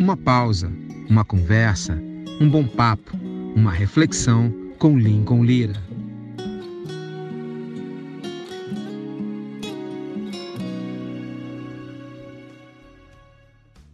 Uma pausa, uma conversa, um bom papo, uma reflexão com Lincoln Lira.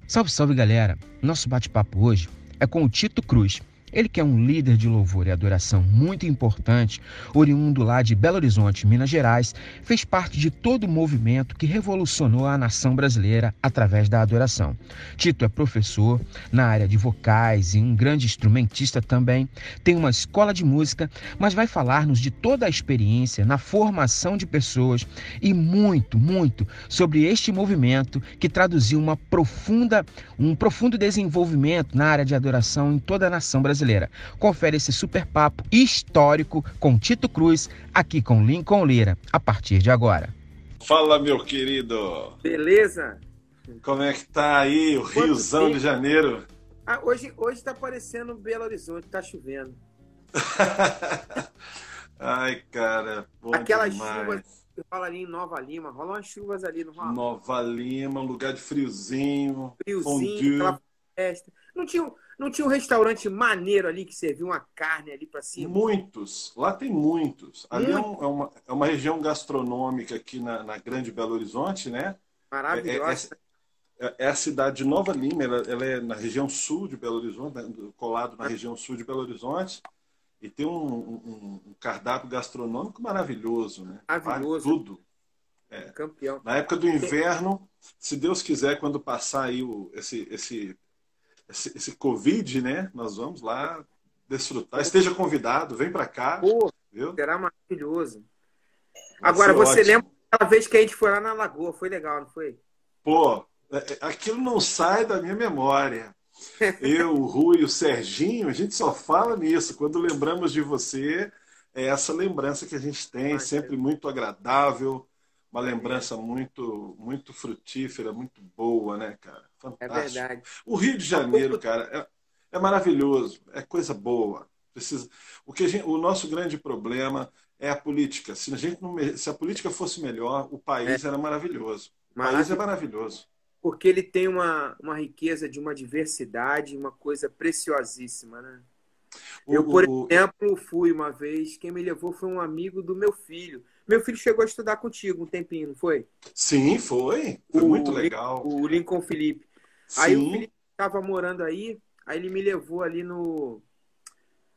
Salve, salve galera! Nosso bate-papo hoje é com o Tito Cruz ele que é um líder de louvor e adoração muito importante, oriundo lá de Belo Horizonte, Minas Gerais, fez parte de todo o movimento que revolucionou a nação brasileira através da adoração. Tito é professor na área de vocais e um grande instrumentista também, tem uma escola de música, mas vai falar-nos de toda a experiência na formação de pessoas e muito, muito sobre este movimento que traduziu uma profunda, um profundo desenvolvimento na área de adoração em toda a nação brasileira brasileira. Confere esse super papo histórico com Tito Cruz, aqui com Lincoln Lira, a partir de agora. Fala, meu querido. Beleza? Como é que tá aí o Quanto Riozão tempo? de Janeiro? Ah, hoje, hoje tá parecendo Belo Horizonte, tá chovendo. Ai, cara, bom Aquelas demais. chuvas que rola ali em Nova Lima, rolam umas chuvas ali, no Nova Lima, um lugar de friozinho. Friozinho, fondue. aquela festa. Não tinha, não tinha um restaurante maneiro ali que servia uma carne ali para cima? Muitos. Lá tem muitos. Ali é, um, é, uma, é uma região gastronômica aqui na, na Grande Belo Horizonte, né? Maravilhosa. É, é, é, a cidade de Nova Lima, ela, ela, é na região sul de Belo Horizonte, né? colado na região sul de Belo Horizonte. E tem um, um, um cardápio gastronômico maravilhoso, né? Maravilhoso. Vale tudo. É. Campeão. Na época do inverno, se Deus quiser, quando passar aí o, esse, esse esse, esse Covid, né? Nós vamos lá desfrutar. Esteja convidado, vem para cá. Pô, viu? será maravilhoso. Vai Agora, você ótimo. lembra aquela vez que a gente foi lá na Lagoa? Foi legal, não foi? Pô, é, é, aquilo não sai da minha memória. Eu, o Rui e o Serginho, a gente só fala nisso. Quando lembramos de você, é essa lembrança que a gente tem, sempre muito agradável, uma lembrança muito, muito frutífera, muito boa, né, cara? Fantástico. É verdade. O Rio de Janeiro, cara, é, é maravilhoso, é coisa boa. Precisa... O, que gente, o nosso grande problema é a política. Se a, gente não, se a política fosse melhor, o país é. era maravilhoso. O país é maravilhoso. Porque ele tem uma, uma riqueza de uma diversidade, uma coisa preciosíssima, né? O, eu, por o, exemplo, fui uma vez, quem me levou foi um amigo do meu filho. Meu filho chegou a estudar contigo um tempinho, não foi? Sim, foi. Foi o, muito legal. O Lincoln Felipe. Sim. Aí o Felipe estava morando aí, aí ele me levou ali no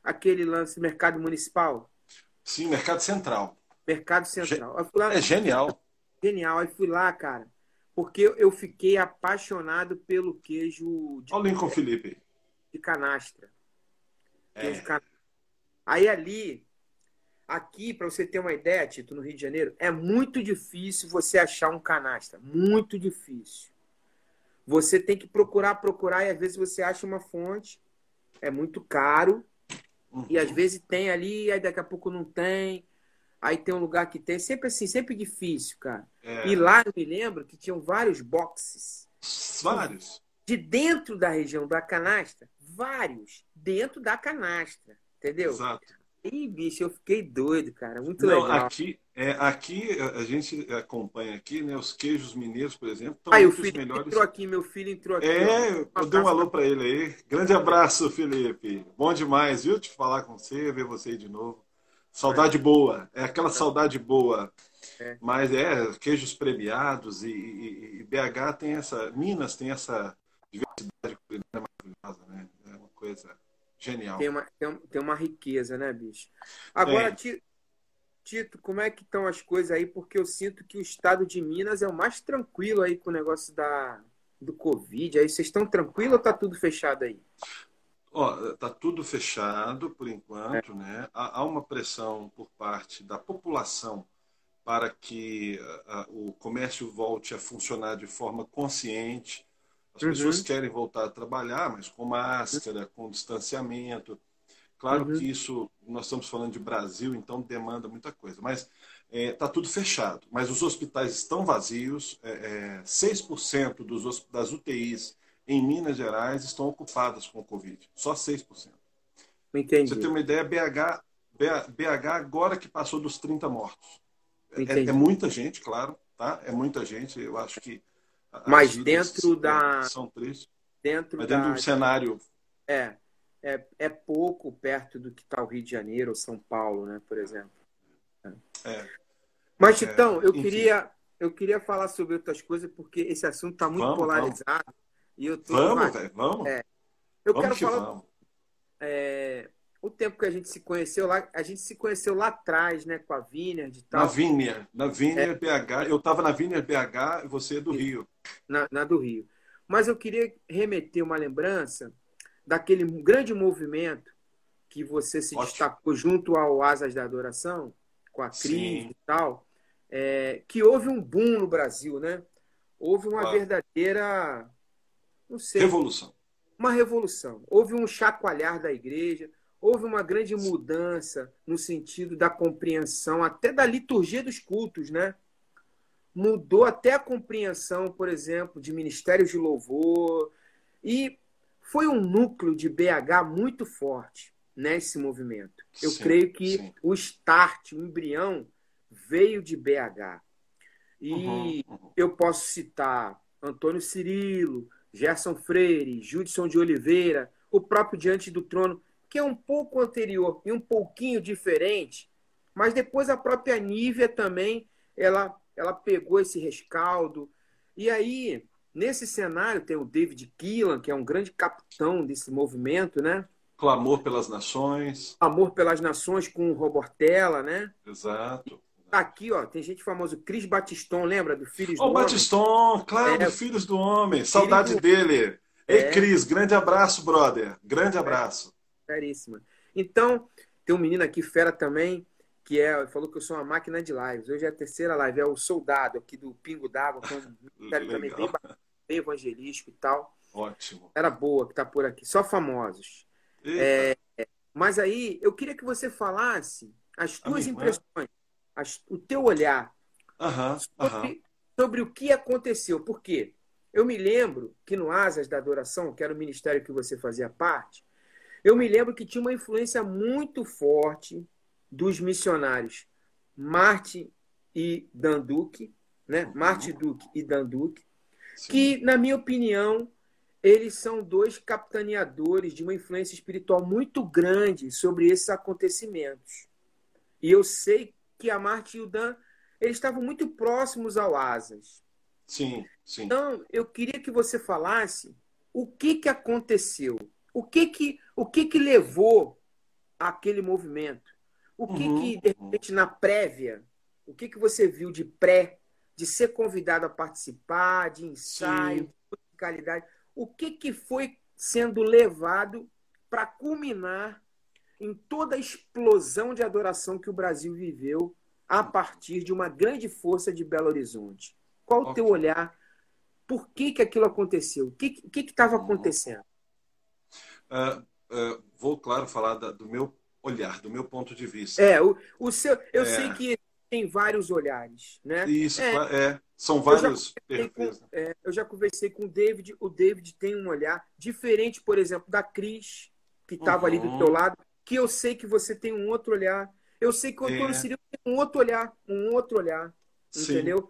aquele lance mercado municipal. Sim, mercado central. Mercado central. Lá, é genial. Genial. Aí fui lá, cara, porque eu fiquei apaixonado pelo queijo. De, Olha o Lincoln Felipe. De canastra. É. Queijo canastra. Aí ali Aqui, para você ter uma ideia, Tito, no Rio de Janeiro, é muito difícil você achar um canastra. Muito difícil. Você tem que procurar, procurar, e às vezes você acha uma fonte, é muito caro, uhum. e às vezes tem ali, aí daqui a pouco não tem, aí tem um lugar que tem. Sempre assim, sempre difícil, cara. É. E lá eu me lembro que tinham vários boxes. Vários. De dentro da região da canastra, vários. Dentro da canastra. Entendeu? Exato. Ih, bicho, eu fiquei doido, cara. Muito Não, legal. Aqui, é, aqui a gente acompanha aqui, né? Os queijos mineiros, por exemplo. Aí, o filho melhores... entrou aqui, meu filho entrou aqui. É, eu dei um alô para ele aí. Grande abraço, Felipe. Bom demais, viu? Te falar com você, ver você aí de novo. Saudade é. boa, é aquela saudade boa. É. Mas é, queijos premiados e, e, e, BH tem essa. Minas tem essa diversidade culinária maravilhosa, né? É uma coisa Genial. Tem uma, tem, tem uma riqueza, né, bicho? Agora, Tito, Tito, como é que estão as coisas aí? Porque eu sinto que o estado de Minas é o mais tranquilo aí com o negócio da, do Covid. Aí vocês estão tranquilos ou tá tudo fechado aí? Ó, tá tudo fechado por enquanto, é. né? Há, há, uma pressão por parte da população para que a, a, o comércio volte a funcionar de forma consciente, as uhum. pessoas querem voltar a trabalhar, mas com máscara, com distanciamento. Claro uhum. que isso, nós estamos falando de Brasil, então demanda muita coisa. Mas está é, tá tudo fechado. Mas os hospitais estão vazios. É, é, 6% dos, das UTIs em Minas Gerais estão ocupadas com o Covid. Só 6%. Entendi. Você tem uma ideia, BH, BH agora que passou dos 30 mortos. É, é, muita gente, claro. Tá? É muita gente. Eu acho que mas dentro da. São três. dentro, Mas dentro da, do cenário. É, é, é pouco perto do que está o Rio de Janeiro ou São Paulo, né, por exemplo. É. Mas, então, eu enfim. queria, eu queria falar sobre outras coisas, porque esse assunto está muito Vamos, polarizado. E eu tô Vamos, velho, vamos. É. Eu vamos quero que falar vamos. é, o tempo que a gente se conheceu lá, a gente se conheceu lá atrás, né, com a Vineyard e Na tal, Vineyard, na É. Vineyard BH. Eu estava na Vineyard BH e você é do Rio. na, na do Rio. Mas eu queria remeter uma lembrança daquele grande movimento que você se Ótimo. destacou junto ao Asas da Adoração, com a Cris Sim. e tal, é, que houve um boom no Brasil, né? Houve uma Claro. verdadeira, não sei, Revolução. uma revolução. Houve um chacoalhar da igreja, houve uma grande mudança no sentido da compreensão, até da liturgia dos cultos, né? Mudou até a compreensão, por exemplo, de ministérios de louvor. E foi um núcleo de BH muito forte nesse movimento. Eu Sim, creio que sim. o start, o embrião, veio de BH. E Uhum, uhum. eu posso citar Antônio Cirilo, Gerson Freire, Judson de Oliveira, o próprio Diante do Trono, que é um pouco anterior e um pouquinho diferente, mas depois a própria Nívia também, ela, ela pegou esse rescaldo. E aí, nesse cenário, tem o David Keelan, que é um grande capitão desse movimento, né? Clamor pelas nações. Amor pelas Nações com o Robortella, né? Exato. Tá aqui, ó, tem gente famosa, Cris Batiston, lembra do Filhos Ô, do Homem? Batiston, claro, É. Filhos do Homem. Saudade do- dele. Ei, É. Cris, grande abraço, brother. Grande abraço. Caríssima. Então, tem um menino aqui, fera também, que é, falou que eu sou uma máquina de lives. Hoje é a terceira live, é o Soldado aqui do Pingo d'Água, que é um ministério também bem, bem evangelístico e tal. Ótimo. Era boa que tá por aqui, só famosos. Eita, Mas aí, eu queria que você falasse as tuas impressões, as- o teu olhar Aham, aham. sobre, sobre o que aconteceu. Por quê? Eu me lembro que no Asas da Adoração, que era o ministério que você fazia parte, eu me lembro que tinha uma influência muito forte dos missionários Martin e Dan Duque, né? Uhum. Martin Duque e Dan Duque, Sim. que, na minha opinião, eles são dois capitaneadores de uma influência espiritual muito grande sobre esses acontecimentos. E eu sei que a Marta e o Dan eles estavam muito próximos ao Asas. Sim, sim. Então, eu queria que você falasse o que, que aconteceu, o que que, o que, que levou àquele movimento, o que, Uhum, que, de repente, na prévia, o que, que você viu de pré, de ser convidado a participar, de ensaio, Sim. de musicalidade, o que, que foi sendo levado para culminar em toda a explosão de adoração que o Brasil viveu a partir de uma grande força de Belo Horizonte. Qual o teu olhar? Por que, que aquilo aconteceu? O que estava Uhum. acontecendo? Ah, ah, vou, claro, falar da- do meu olhar, do meu ponto de vista. É, o, o seu, eu É. sei que tem vários olhares, né? Isso, É. é. São Eu vários com- perfis. né? é, eu já conversei com o David. O David tem um olhar diferente, por exemplo, da Cris, que estava ali do Uhum. teu lado, que eu sei que você tem um outro olhar. Eu sei que o Antônio É. Cirilo tem um outro olhar, um outro olhar, Sim. entendeu?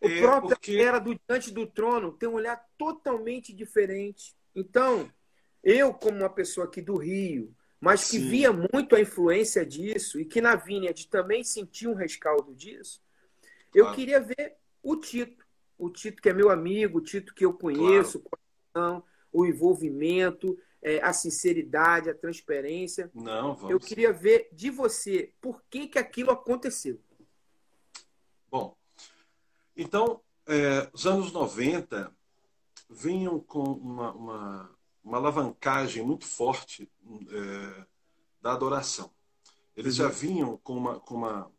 O É, próprio porque- era do Diante do Trono tem um olhar totalmente diferente. Então, eu, como uma pessoa aqui do Rio, mas que Sim. via muito a influência disso e que na Vineyard também sentia um rescaldo disso, eu Claro. queria ver o Tito. O Tito que é meu amigo, o Tito que eu conheço, o coração, o envolvimento, é, a sinceridade, a transparência. Não, vamos. Eu queria ver de você por que, que aquilo aconteceu. Bom, então, é, os anos 90 vinham com uma, uma, uma alavancagem muito forte é, da adoração. Eles já vinham com uma, com uma,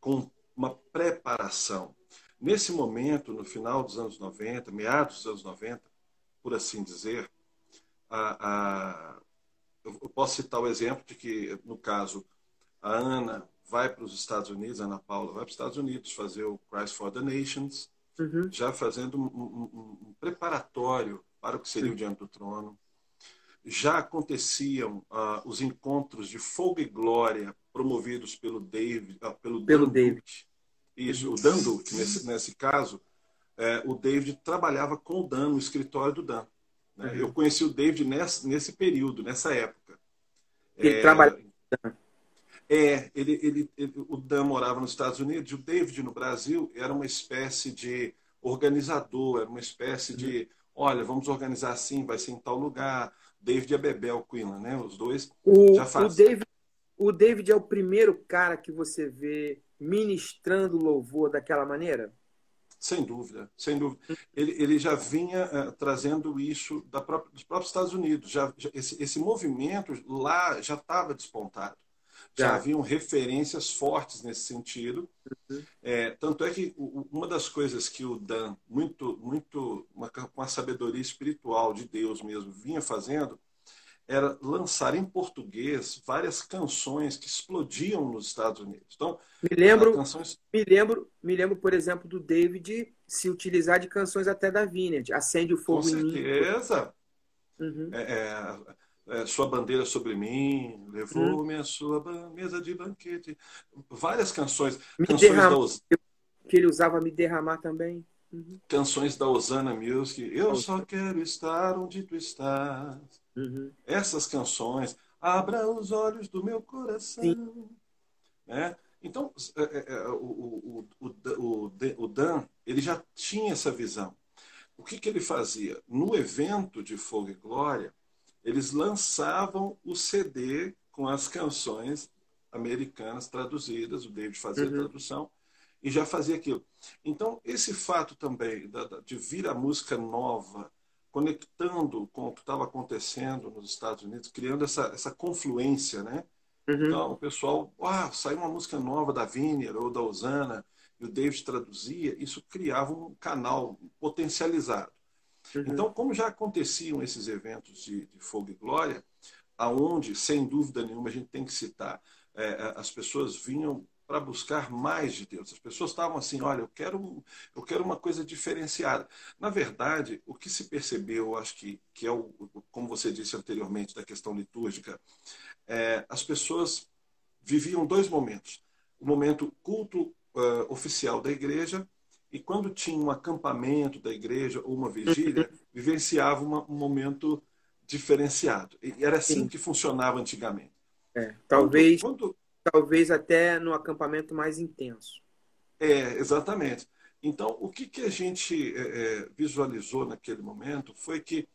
com uma preparação. Nesse momento, no final dos anos 90, meados dos anos 90, por assim dizer, a, a, eu posso citar o exemplo de que, no caso, a Ana vai para os Estados Unidos, a Ana Paula vai para os Estados Unidos fazer o Christ for the Nations, Uhum. já fazendo um, um, um preparatório para o que seria o Diante do Trono. Já aconteciam uh, os encontros de fogo e glória promovidos pelo David, pelo, Pelo Dan David. Duke. Isso, o Dan Duke, nesse, nesse caso, é, o David trabalhava com o Dan, no escritório do Dan. Né? Uhum. Eu conheci o David nesse, nesse período, nessa época. Ele é, trabalha. É, ele, ele, ele, o Dan morava nos Estados Unidos, e o David no Brasil era uma espécie de organizador, era uma espécie de, uhum. Olha, vamos organizar assim, vai ser em tal lugar. David e a Bebel Quinlan, né? Os dois o, já fazem. O David, o David é o primeiro cara que você vê ministrando louvor daquela maneira? Sem dúvida, sem dúvida. Ele, ele já vinha uh, trazendo isso da própria, dos próprios Estados Unidos. Já, já esse, esse movimento lá já estava despontado. Já, haviam referências fortes nesse sentido. Uhum. É, tanto é que uma das coisas que o Dan, muito, muito uma, com a sabedoria espiritual de Deus mesmo, vinha fazendo, era lançar em português várias canções que explodiam nos Estados Unidos. Então, me lembro, canções... me lembro, me lembro, por exemplo, do David se utilizar de canções até da Vineyard, Acende o Fogo Com certeza. Uhum. É, é, é, sua bandeira sobre mim, levou-me uhum. a sua mesa de banquete. Várias canções. Me canções derram... da... Que ele usava me derramar também. Uhum. Canções da Osana Music. Eu só quero estar onde tu estás. Uhum. Essas canções. Abra os olhos do meu coração. Né? Então, é, é, é, o, o, o, o, Dan ele já tinha essa visão. O que, que ele fazia? No evento de Fogo e Glória, eles lançavam o CD com as canções americanas traduzidas, o David fazia uhum. a tradução, e já fazia aquilo. Então, esse fato também de vir a música nova, conectando com o que estava acontecendo nos Estados Unidos, criando essa, essa confluência, né? Uhum. Então, o pessoal, ah, saiu uma música nova da Viner ou da Osana, e o David traduzia, isso criava um canal potencializado. Então, como já aconteciam esses eventos de, de fogo e glória, aonde, sem dúvida nenhuma, a gente tem que citar, é, as pessoas vinham para buscar mais de Deus. As pessoas estavam assim, olha, eu quero, eu quero uma coisa diferenciada. Na verdade, o que se percebeu, acho que, que é o, como você disse anteriormente, da questão litúrgica, é, as pessoas viviam dois momentos. O momento culto uh, oficial da igreja e quando tinha um acampamento da igreja ou uma vigília, vivenciava uma, um momento diferenciado. E era assim Sim. que funcionava antigamente. É, talvez... Quando, quando talvez até no acampamento mais intenso. É, exatamente. Então, o que, que a gente é, é, visualizou naquele momento foi que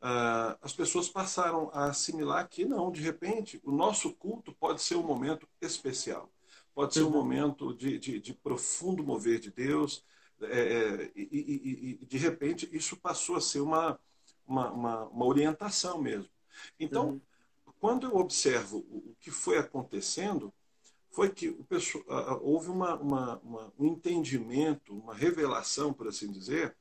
ah, as pessoas passaram a assimilar que, não, de repente, o nosso culto pode ser um momento especial, pode ser um uhum. momento de, de, de, profundo mover de Deus, é, é e, e, e, de repente isso passou a ser uma, uma, uma, uma orientação mesmo. Então, uhum quando eu observo o que foi acontecendo, foi que o pessoal, houve uma, uma, uma, um entendimento, uma revelação, por assim dizer,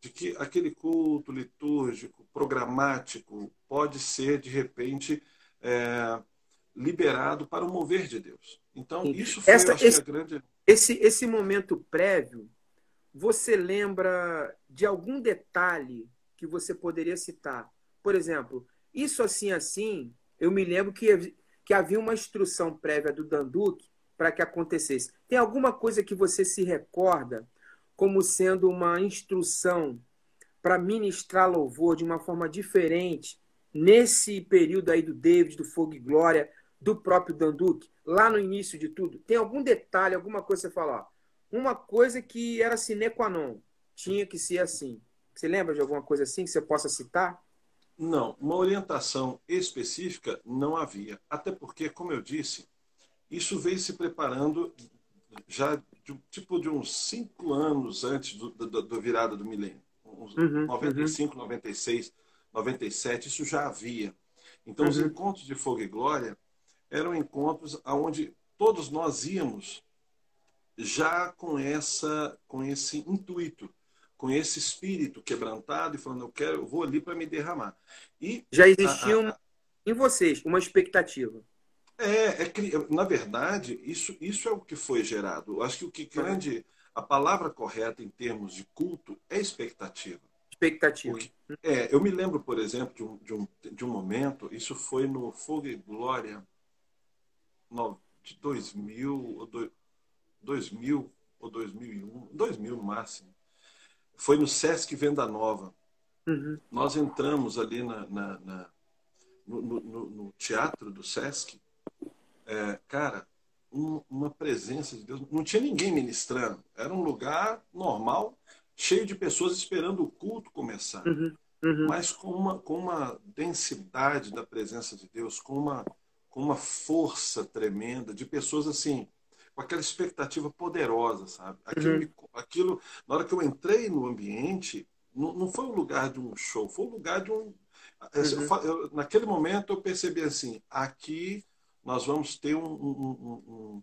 de que aquele culto litúrgico, programático, pode ser, de repente, é, liberado para o mover de Deus. Então, isso foi Essa, esse, grande. Esse, esse momento prévio, você lembra de algum detalhe que você poderia citar? Por exemplo, isso assim, assim, eu me lembro que, que havia uma instrução prévia do Danduque para que acontecesse. Tem alguma coisa que você se recorda como sendo uma instrução para ministrar louvor de uma forma diferente nesse período aí do David, do Fogo e Glória, do próprio Danduque, lá no início de tudo? Tem algum detalhe, alguma coisa que você falar? Uma coisa que era sine qua non, tinha que ser assim. Você lembra de alguma coisa assim que você possa citar? Não, uma orientação específica não havia. Até porque, como eu disse, isso veio se preparando já de, tipo de uns cinco anos antes do virada do milênio. Uns uhum, 95, uhum. 96, 97, isso já havia. Então, uhum. os encontros de Fogo e Glória eram encontros onde todos nós íamos já com essa com esse intuito com esse espírito quebrantado e falando, eu quero, eu vou ali para me derramar. E já existia a, a, em vocês uma expectativa. É, é, na verdade, isso, isso é o que foi gerado. Eu acho que o que grande, a palavra correta em termos de culto é expectativa. Expectativa. Porque, é, eu me lembro, por exemplo, de um, de um, de um momento, isso foi no Fogo e Glória no, de 2000 ou 2000 ou 2001, 2000 no máximo foi no Sesc Venda Nova. uhum. nós entramos ali na, na, na no, no, no, teatro do Sesc, é, cara, um, uma presença de Deus. Não tinha ninguém ministrando. Era um lugar normal, cheio de pessoas esperando o culto começar. Uhum. Uhum. Mas com uma, com uma densidade da presença de Deus, com uma, com uma força tremenda de pessoas assim com aquela expectativa poderosa, sabe? Aquilo, uhum. aquilo, na hora que eu entrei no ambiente, não, não foi o lugar de um show, foi o lugar de um. Uhum. Eu, naquele momento eu percebi assim: aqui nós vamos ter um, um, um,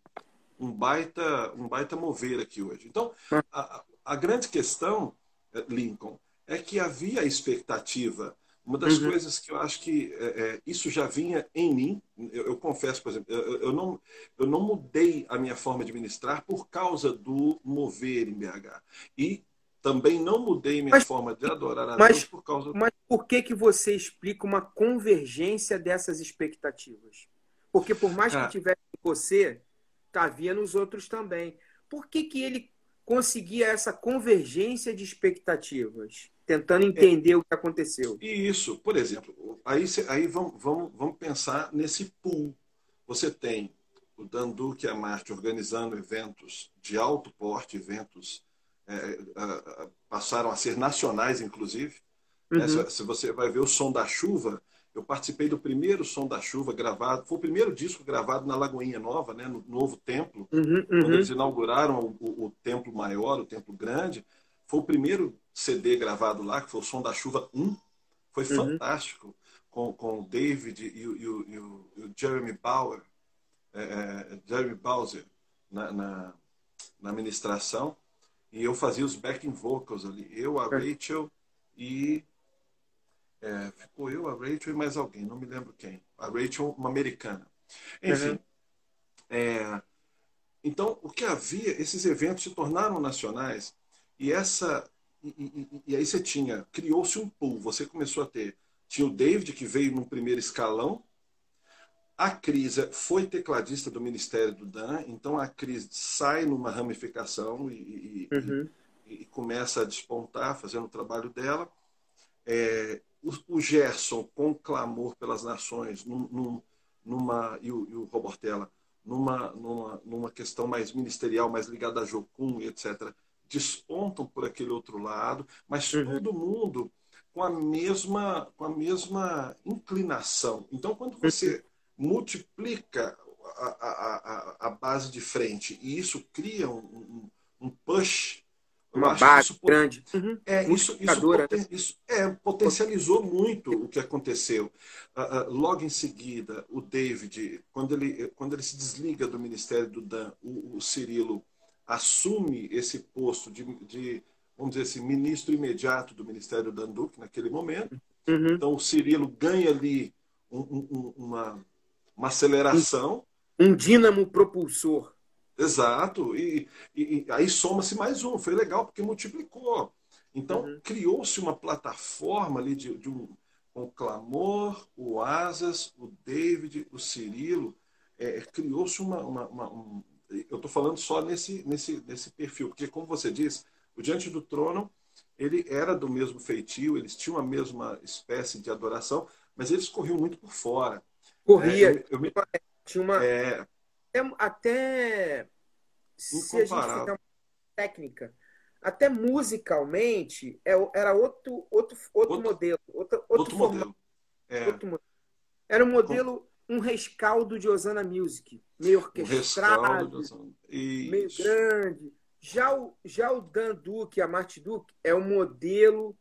um baita, um baita mover aqui hoje. Então, hum. a, a grande questão, eh, Lincoln, é que havia a expectativa uma das uhum. coisas que eu acho que é, é, isso já vinha em mim, eu, eu confesso, por exemplo, eu, eu, não, eu não mudei a minha forma de ministrar por causa do mover em BH. E também não mudei minha mas, forma de adorar a mas, Deus por causa Mas por que, que você explica uma convergência dessas expectativas? Porque por mais que tivesse você, havia nos outros também. Por que, que ele conseguia essa convergência de expectativas? Tentando entender é, o que aconteceu. E isso, por exemplo, aí, aí vamos, vamos, vamos pensar nesse pool. Você tem o Dandu, que é a Marte, organizando eventos de alto porte, eventos é, passaram a ser nacionais, inclusive. Né? Uhum. Se, se, você vai ver o Som da Chuva, eu participei do primeiro Som da Chuva gravado, foi o primeiro disco gravado na Lagoinha Nova, né, no novo templo, uhum, uhum. quando eles inauguraram o, o, o templo maior, o templo grande. Foi o primeiro CD gravado lá, que foi o Som da Chuva 1. Foi uhum. fantástico, com, com o David e o, e o, e o, e o Jeremy Bauer, é, é, Jeremy Bowser, na, na, na ministração. E eu fazia os backing vocals ali. Eu, a Rachel e. É, ficou eu, a Rachel e mais alguém, não me lembro quem. A Rachel, uma americana. Enfim. Uhum. É, então, o que havia, esses eventos se tornaram nacionais e essa e, e, e aí você tinha, criou-se um pool. Você começou a ter, tinha o David que veio num primeiro escalão. A Cris foi tecladista do Ministério do Dan, então a Cris sai numa ramificação e, uhum. e começa a despontar, fazendo o trabalho dela. É, o, o, Gerson, com clamor pelas nações, num, num, numa, e o, e o Robortella, numa, numa, numa questão mais ministerial, mais ligada a Jocum, etc despontam por aquele outro lado, mas uhum. todo mundo com a mesma com a mesma inclinação. Então, quando você uhum. multiplica a, a, a, a, base de frente e isso cria um, um push, uma base isso, grande, uhum. é isso, isso, poten, isso é, potencializou muito o que aconteceu. Uh, uh, logo em seguida, o David, quando ele quando ele se desliga do Ministério do Dan, o, o Cirilo assume esse posto de, de, vamos dizer assim, ministro imediato do Ministério da Anduc naquele momento. Uhum. Então, o Cirilo ganha ali um, um, uma, uma aceleração. Um, um dínamo propulsor. Exato. E, e, e aí soma-se mais um. Foi legal porque multiplicou. Então, uhum. criou-se uma plataforma ali de, de um, com o Clamor, o Asas, o David, o Cirilo. É, criou-se uma, uma, uma, um, eu estou falando só nesse, nesse, nesse perfil, porque, como você disse, o Diante do Trono ele era do mesmo feitio, eles tinham a mesma espécie de adoração, mas eles corriam muito por fora. Corria. É, eu, eu me... Tinha uma. É... Até. Se a gente for uma técnica, até musicalmente, é era outro, outro, outro, outro modelo. Outro, outro, outro modelo. É. Outro modelo. Era um modelo um rescaldo de Osana Music, meio orquestrado, meio grande. Já o, já o Dan Duke, a Marty Duke, é o um modelo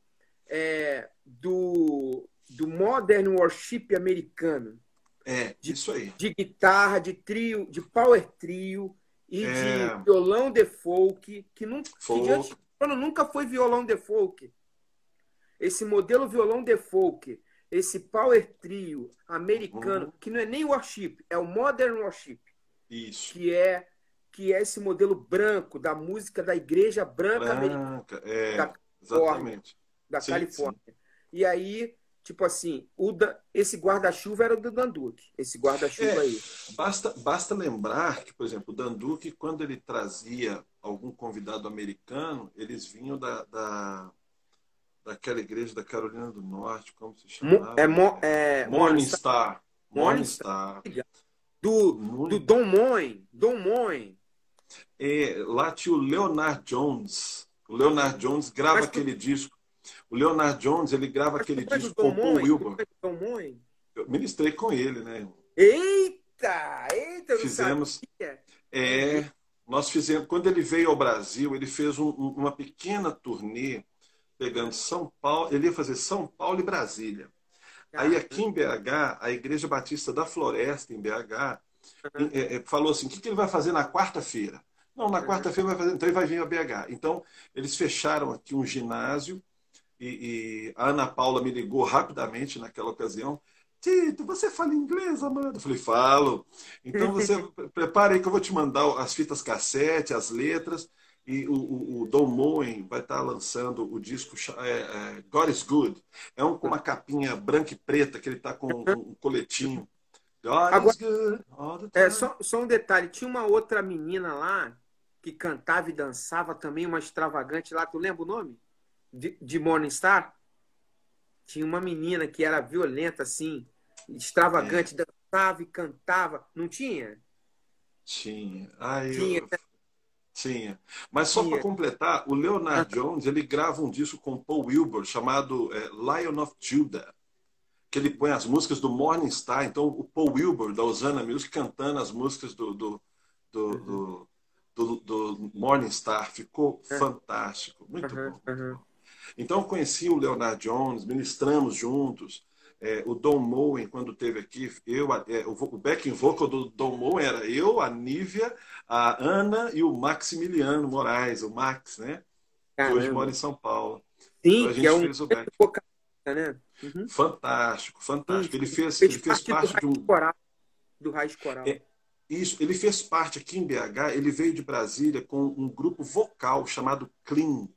é, do, do Modern Worship americano. É, de, isso aí. De guitarra, de trio, de power trio e é. de violão de folk, que, nunca, folk. que diante, nunca foi violão de folk. Esse modelo violão de folk esse power trio americano, uhum. que não é nem worship, é o modern worship. Isso. Que é que é esse modelo branco da música da igreja branca, branca americana. É, da exatamente. Da sim, Califórnia. Sim. E aí, tipo assim, o da, esse guarda-chuva era do Danduque, esse guarda-chuva é, aí. Basta, basta lembrar que, por exemplo, o Danduque, quando ele trazia algum convidado americano, eles vinham da, da daquela igreja da Carolina do Norte, como se chama? É, mo, é, Morningstar. Morningstar. Do, do Dom Moen. Dom Moen. É, lá tinha o Leonard Jones. O Leonard Jones grava Mas, aquele disco. O Leonard Jones, ele grava aquele disco com o Paul Wilbur. Eu ministrei com ele, né? Eita! Eita! Fizemos. É, nós fizemos. Quando ele veio ao Brasil, ele fez um, uma pequena turnê pegando São Paulo. Ele ia fazer São Paulo e Brasília. Aí aqui em BH, a Igreja Batista da Floresta, em BH, é, é, falou assim: o que, que ele vai fazer na quarta-feira? Não, na quarta-feira vai fazer, então ele vai vir a BH. Então, eles fecharam aqui um ginásio e, e, a Ana Paula me ligou rapidamente naquela ocasião. Tito, você fala inglês, Amanda? Eu falei, falo. Então você prepare aí que eu vou te mandar as fitas cassete, as letras. E o, o, o Don Moen vai estar lançando o disco é, é, God is Good. É um com uma capinha branca e preta, que ele está com um coletinho. God Agora, is good. É, só, só um detalhe: tinha uma outra menina lá que cantava e dançava também, uma extravagante lá. Tu lembra o nome? De, de Morningstar? Tinha uma menina que era violenta, assim, extravagante, é. dançava e cantava. Não tinha? Tinha. Ai, tinha. Eu... Tinha. Mas só para completar, o Leonard ah. Jones ele grava um disco com Paul Wilbur chamado é, Lion of Judah, que ele põe as músicas do Morning Star. Então, o Paul Wilbur, da Osana Music, cantando as músicas do, do, do, uhum. do, do, do Morning Star. Ficou uhum. fantástico. Muito uhum. bom. Muito bom. Então, eu conheci o Leonard Jones, ministramos juntos. É, o Don Moen, quando teve aqui, eu, é, o, o backing vocal do Don Moen era eu, a Nívia, a Ana e o Maximiliano Moraes, o Max, né? Caramba. Que hoje mora em São Paulo. Sim, então, que é um vocalista, né? Uhum. Fantástico, fantástico. Ele fez, ele fez parte do, de um. Coral, do Raiz Coral. É, isso, ele fez parte aqui em BH, ele veio de Brasília com um grupo vocal chamado Clean.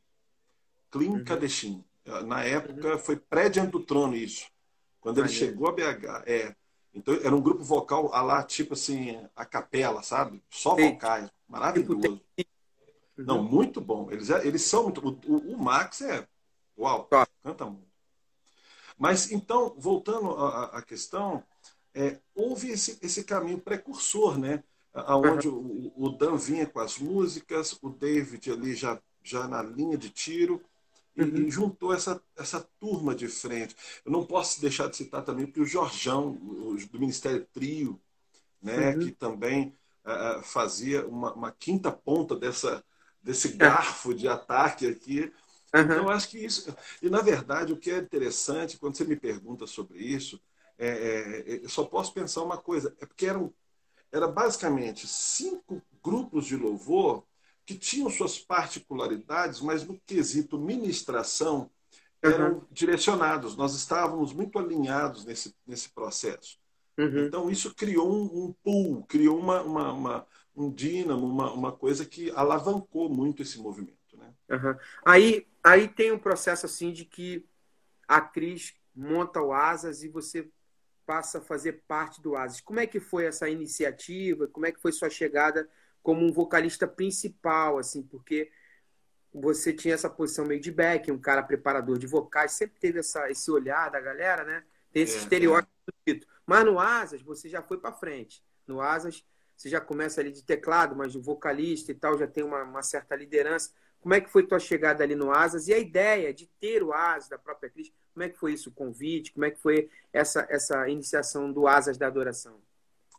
Clean uhum. Na época, uhum. foi pré-diante do trono isso. Quando ele chegou a BH, é. Então era um grupo vocal lá, tipo assim, a capela, sabe? Só vocais. Maravilhoso. Não, uhum. muito bom. Eles, é, eles são muito. O, o Max é. Uau, canta muito. Mas então, voltando à, à questão, é, houve esse, esse caminho precursor, né? Onde uhum. o, o Dan vinha com as músicas, o David ali já, já na linha de tiro, uhum. e, juntou essa, essa turma de frente. Eu não posso deixar de citar também o Jorjão, do Ministério Trio, né, uhum. que também uh, fazia uma, uma, quinta ponta dessa, desse é. garfo de ataque aqui. Uhum. Então, acho que isso. E, na verdade, o que é interessante, quando você me pergunta sobre isso, é, é, eu só posso pensar uma coisa: é porque eram era basicamente cinco grupos de louvor que tinham suas particularidades, mas no quesito ministração eram uhum. direcionados. Nós estávamos muito alinhados nesse, nesse processo. Uhum. Então, isso criou um, um pool, criou uma, uma, uma, um dínamo, uma, uma coisa que alavancou muito esse movimento. Né? Uhum. Aí, aí tem um processo assim de que a Cris monta o Asas e você passa a fazer parte do Asas. Como é que foi essa iniciativa? Como é que foi sua chegada como um vocalista principal, assim, porque você tinha essa posição meio de back, um cara preparador de vocais, sempre teve essa, esse olhar da galera, né? Tem esse é, estereótipo é. Mas no Asas, você já foi para frente. No Asas, você já começa ali de teclado, mas o vocalista e tal já tem uma, uma, certa liderança. Como é que foi tua chegada ali no Asas? E a ideia de ter o Asas da própria Cris, como é que foi isso, o convite? Como é que foi essa, essa iniciação do Asas da Adoração?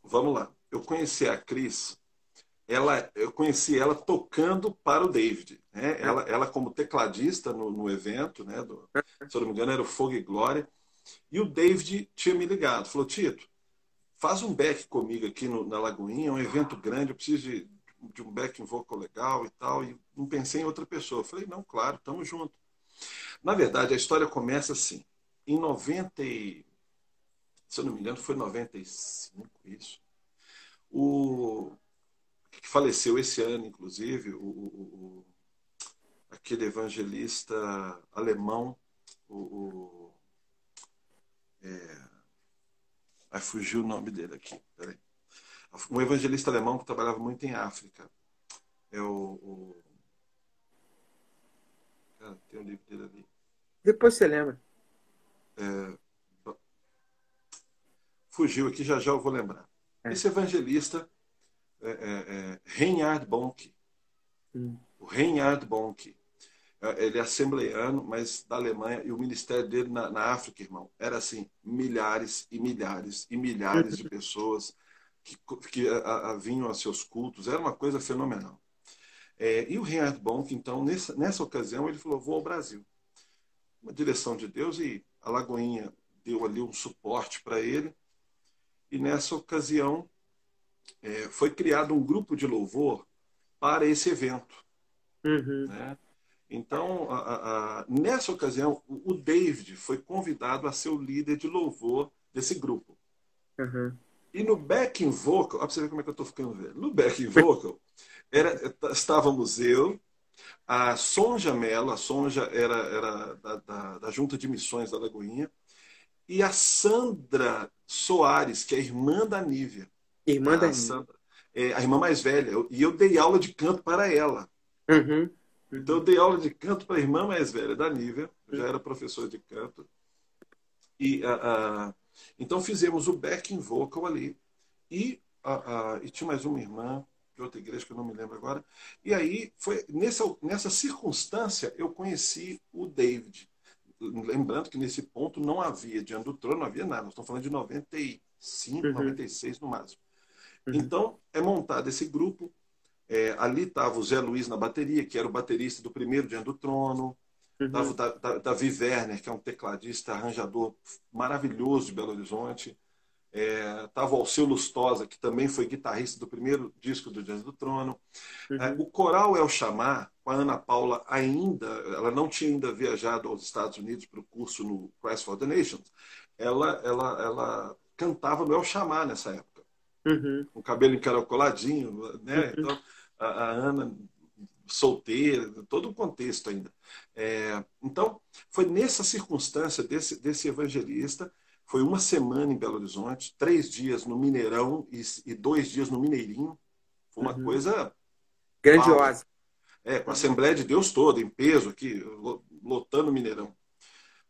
Vamos lá. Eu conheci a Cris ela, eu conheci ela tocando para o David. Né? Ela, ela como tecladista no, no evento, né? Do, se eu não me engano, era o Fogo e Glória. E o David tinha me ligado, falou, Tito, faz um back comigo aqui no, na Lagoinha, é um evento grande, eu preciso de, de um backing vocal legal e tal. E não pensei em outra pessoa. Eu falei, não, claro, estamos juntos. Na verdade, a história começa assim. Em 90, se eu não me engano, foi 95 isso. O, que faleceu esse ano, inclusive, o, o, o aquele evangelista alemão, o, é, aí fugiu o nome dele aqui, peraí. Um evangelista alemão que trabalhava muito em África. É o. o... Cara, tem o um livro dele ali. Depois você lembra. É... Fugiu aqui, já já eu vou lembrar. É. Esse evangelista, é, é, é Reinhard Bonk. Hum. O Reinhard Bonk. É, ele é assembleiano, mas da Alemanha, e o ministério dele na, na África, irmão, era assim, milhares e milhares e milhares de pessoas que, que a, a, vinham a seus cultos. Era uma coisa fenomenal. É, e o Reinhard Bonk, então, nessa, nessa ocasião, ele falou: vou ao Brasil. Uma direção de Deus, e a Lagoinha deu ali um suporte para ele. E nessa ocasião, é, foi criado um grupo de louvor para esse evento. Uhum. Né? Então, a, a, a, nessa ocasião, o, o David foi convidado a ser o líder de louvor desse grupo. Uhum. E no backing vocal, olha pra você ver como é que eu estou ficando velho. No backing vocal, era, estávamos eu, a Sonja Mello, a Sonja era, era da, da, da, Junta de Missões da Lagoinha, e a Sandra Soares, que é a irmã da Nívia. Irmã a da Nívia. É, a irmã mais velha. E eu dei aula de canto para ela. Uhum. Então eu dei aula de canto para a irmã mais velha da Nívia, já era professor de canto. E então fizemos o backing vocal ali. E, e tinha mais uma irmã de outra igreja que eu não me lembro agora. E aí foi nessa, nessa circunstância eu conheci o David. Lembrando que nesse ponto não havia diante do trono, não havia nada. Nós estamos falando de 95, uhum. 96 no máximo. Uhum. Então é montado esse grupo. É, ali estava o Zé Luiz na bateria, que era o baterista do primeiro Diante do Trono. Estava uhum. o Davi Werner, que é um tecladista, arranjador maravilhoso de Belo Horizonte. Estava é, o Alceu Lustosa, que também foi guitarrista do primeiro disco do Diante do Trono. Uhum. É, o coral El Chamar, com a Ana Paula ainda, ela não tinha ainda viajado aos Estados Unidos para o curso no Christ for the Nations. Ela, ela, ela cantava no El Chamar nessa época. Uhum. Com o cabelo encaracoladinho, né? Uhum. Então, a, a Ana solteira, todo o contexto ainda. É, então, foi nessa circunstância desse, desse evangelista, foi uma semana em Belo Horizonte, três dias no Mineirão e, e dois dias no Mineirinho. Foi uma uhum. coisa. Grandiosa. É, com a Assembleia de Deus toda, em peso aqui, lotando o Mineirão.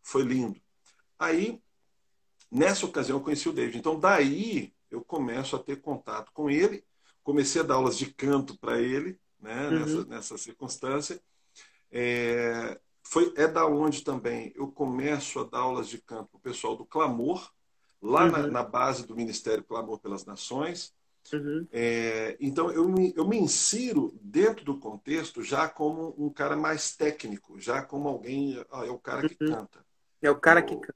Foi lindo. Aí, nessa ocasião, eu conheci o David. Então, daí, eu começo a ter contato com ele. Comecei a dar aulas de canto para ele, né, uhum. nessa, nessa circunstância. É, foi, é da onde também eu começo a dar aulas de canto para o pessoal do Clamor, lá uhum. na, na, base do Ministério Clamor pelas Nações. Uhum. É, então eu me, eu me insiro dentro do contexto já como um cara mais técnico, já como alguém. É o cara que uhum. canta. É o cara o, que canta.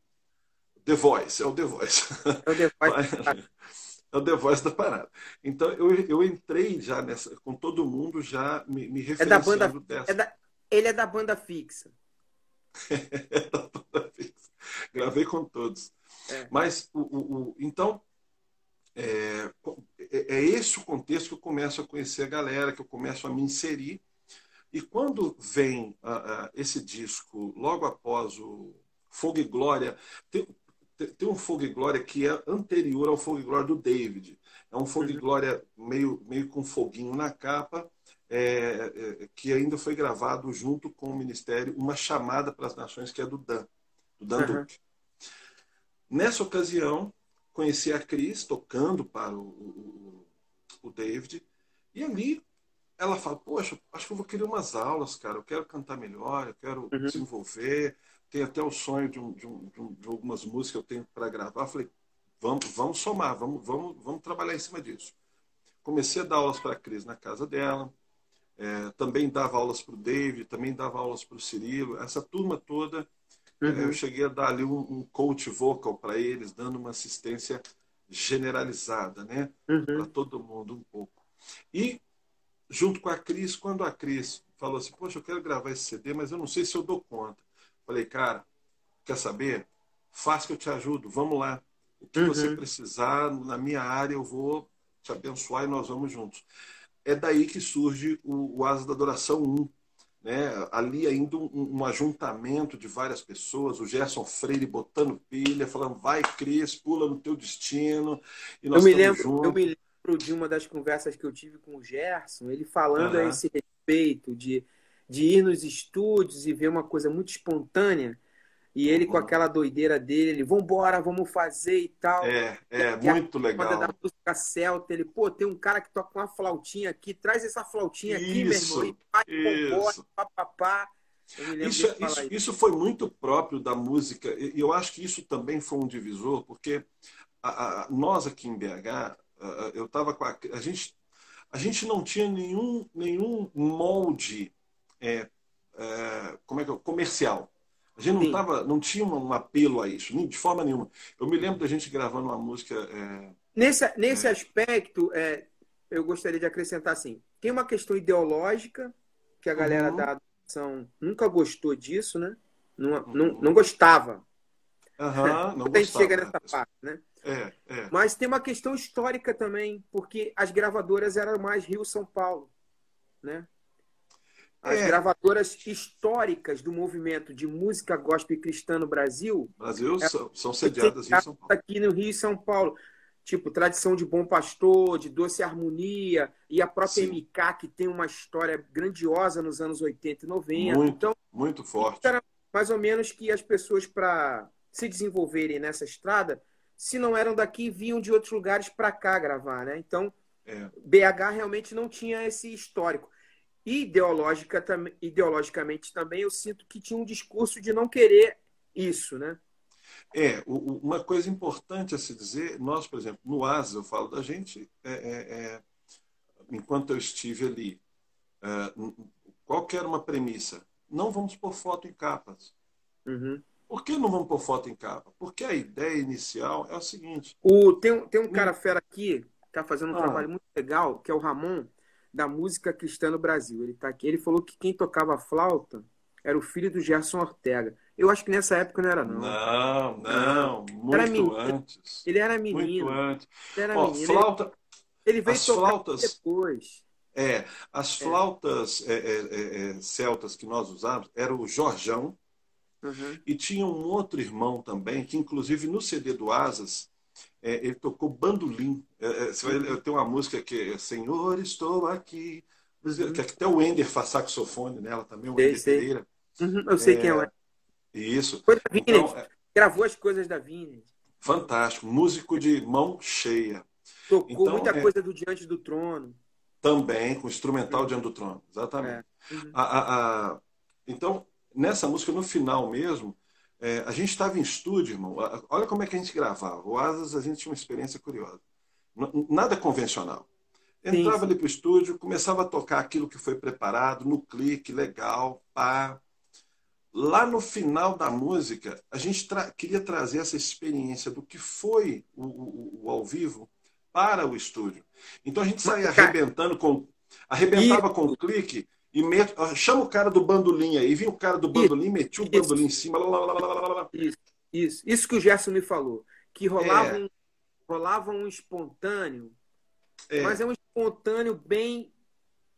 The Voice, é o The Voice. É o The Voice. é o The Voice da parada. Então eu, eu entrei já nessa, com todo mundo já me, me referenciando é da banda, dessa. É da, ele é da banda fixa. é da banda fixa. Gravei com todos. É. Mas, o, o, o então, é, é, é, esse o contexto que eu começo a conhecer a galera, que eu começo a me inserir. E quando vem uh, uh, esse disco, logo após o Fogo e Glória, tem, tem um Fogo e Glória que é anterior ao Fogo e Glória do David. É um Fogo e uhum. Glória meio, meio com foguinho na capa, é, é, que ainda foi gravado junto com o Ministério, uma chamada para as nações, que é do Dan, do Dan uhum. Duque. Nessa ocasião, conheci a Cris tocando para o, o, o, David, e ali ela fala: Poxa, acho que eu vou querer umas aulas, cara, eu quero cantar melhor, eu quero uhum. desenvolver, tenho até o sonho de, um, de, um, de algumas músicas que eu tenho para gravar. Falei: Vamos, vamos somar, vamos, vamos, vamos trabalhar em cima disso. Comecei a dar aulas para a Cris na casa dela, é, também dava aulas para o David, também dava aulas para o Cirilo, essa turma toda. É, uhum. É, eu cheguei a dar ali um, um coach vocal para eles, dando uma assistência generalizada, né? Uhum. Para todo mundo um pouco. E, junto com a Cris, quando a Cris falou assim: Poxa, eu quero gravar esse CD, mas eu não sei se eu dou conta. Falei, cara, quer saber? Faz que eu te ajudo, vamos lá. O que uhum. você precisar na minha área, eu vou te abençoar e nós vamos juntos é daí que surge o, o Asa da Adoração 1. Né? Ali ainda um, um, ajuntamento de várias pessoas, o Gerson Freire botando pilha, falando, vai Cris, pula no teu destino, e nós eu me lembro, juntos. Eu me lembro de uma das conversas que eu tive com o Gerson, ele falando uhum. a esse respeito de, de ir nos estúdios e ver uma coisa muito espontânea, E ele com aquela doideira dele, ele, vambora, vamos fazer e tal. É, é, muito legal. da música celta, ele, pô, tem um cara que toca uma flautinha aqui, traz essa flautinha aqui, isso, meu irmão, e vai, isso. papapá. Isso, isso, isso, isso foi muito próprio da música, e eu acho que isso também foi um divisor, porque a, a, nós aqui em BH, a, eu estava com a, a gente a gente não tinha nenhum nenhum molde é, é, como é que é, comercial a gente não tava não tinha um apelo a isso de forma nenhuma eu me lembro da gente gravando uma música é, nesse nesse é. aspecto é, eu gostaria de acrescentar assim tem uma questão ideológica que a galera uhum. da ação nunca gostou disso né não, uhum. não, não gostava Uhum, não a gente chega nessa parte, né? É, é. Mas tem uma questão histórica também, porque as gravadoras eram mais Rio-São Paulo, né? As é. gravadoras históricas do movimento de música gospel cristã no Brasil, Brasil são, são sediadas em São Paulo. aqui no Rio e São Paulo. Tipo, Tradição de Bom Pastor, de Doce Harmonia, e a própria Sim. MK, que tem uma história grandiosa nos anos 80 e 90. Muito, então, muito forte. Era mais ou menos que as pessoas, para se desenvolverem nessa estrada, se não eram daqui, vinham de outros lugares para cá gravar, né? Então, é. BH realmente não tinha esse histórico. Ideológica, ideologicamente também, eu sinto que tinha um discurso de não querer isso, né? É, uma coisa importante a se dizer, nós, por exemplo, no ASA, eu falo da gente, é, é, é, enquanto eu estive ali, é, qual que era uma premissa? Não vamos pôr foto em capas. Uhum. Por que não vamos pôr foto em capa? Porque a ideia inicial é o seguinte. O, tem, tem um cara fera aqui, está fazendo um ah. trabalho muito legal, que é o Ramon, da música cristã no Brasil. Ele está aqui. Ele falou que quem tocava flauta era o filho do Gerson Ortega. Eu acho que nessa época não era, não. Não, não. Muito era menino. antes. Ele era menino. Muito antes. Ele era Ó, menino. Flauta, ele, ele veio as tocar flautas, depois. É, as flautas é. É, é, celtas que nós usávamos era o Jorjão, Uhum. E tinha um outro irmão também, que inclusive no CD do Asas, é, ele tocou bandolim. É, é, uhum. Tem uma música que é Senhor, estou aqui. Uhum. Que até o Ender faz saxofone nela também, o Ender Pereira. Uhum, eu sei quem é. Isso. Foi da então, é Gravou as coisas da Vineyard. Fantástico. Músico de mão cheia. Tocou então, muita é coisa do Diante do Trono. Também, com instrumental Diante do Trono. Exatamente. É. Uhum. A, a, a... Então, nessa música, no final mesmo, é, a gente estava em estúdio, irmão. Olha como é que a gente gravava. O Asas, a gente tinha uma experiência curiosa. Nada convencional. Entrava sim, sim. ali para o estúdio, começava a tocar aquilo que foi preparado, no clique, legal, pá. Lá no final da música, a gente tra queria trazer essa experiência do que foi o, o, o, ao vivo para o estúdio. Então a gente saía arrebentando com. Arrebentava e... com o clique e met... chama o cara do bandolim aí. Vinha o cara do bandolim, metia o bandolim em cima. Lá, lá, lá, isso, isso. Isso que o Gerson me falou. Que rolava, é. um, rolava um espontâneo, é. mas é um espontâneo bem.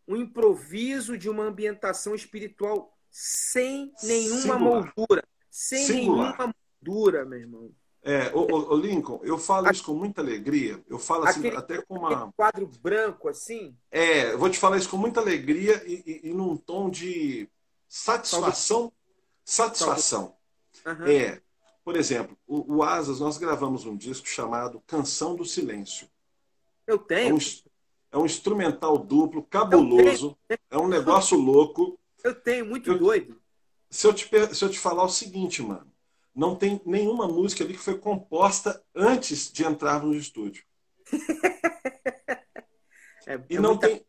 Um improviso de uma ambientação espiritual sem nenhuma Singular. moldura. Sem Singular. nenhuma moldura, meu irmão. É, o, o, Lincoln, eu falo isso com muita alegria. Eu falo assim, aquele, até com uma. quadro branco assim? É, eu vou te falar isso com muita alegria e, e, e num tom de satisfação. Satisfação. Uhum. É, por exemplo, o, o, Asas, nós gravamos um disco chamado Canção do Silêncio. Eu tenho. É um, é um instrumental duplo, cabuloso. É um negócio louco. Eu tenho, muito eu, doido. Se eu, te, se eu te falar o seguinte, mano não tem nenhuma música ali que foi composta antes de entrar no estúdio. é, e, é não muita... tem,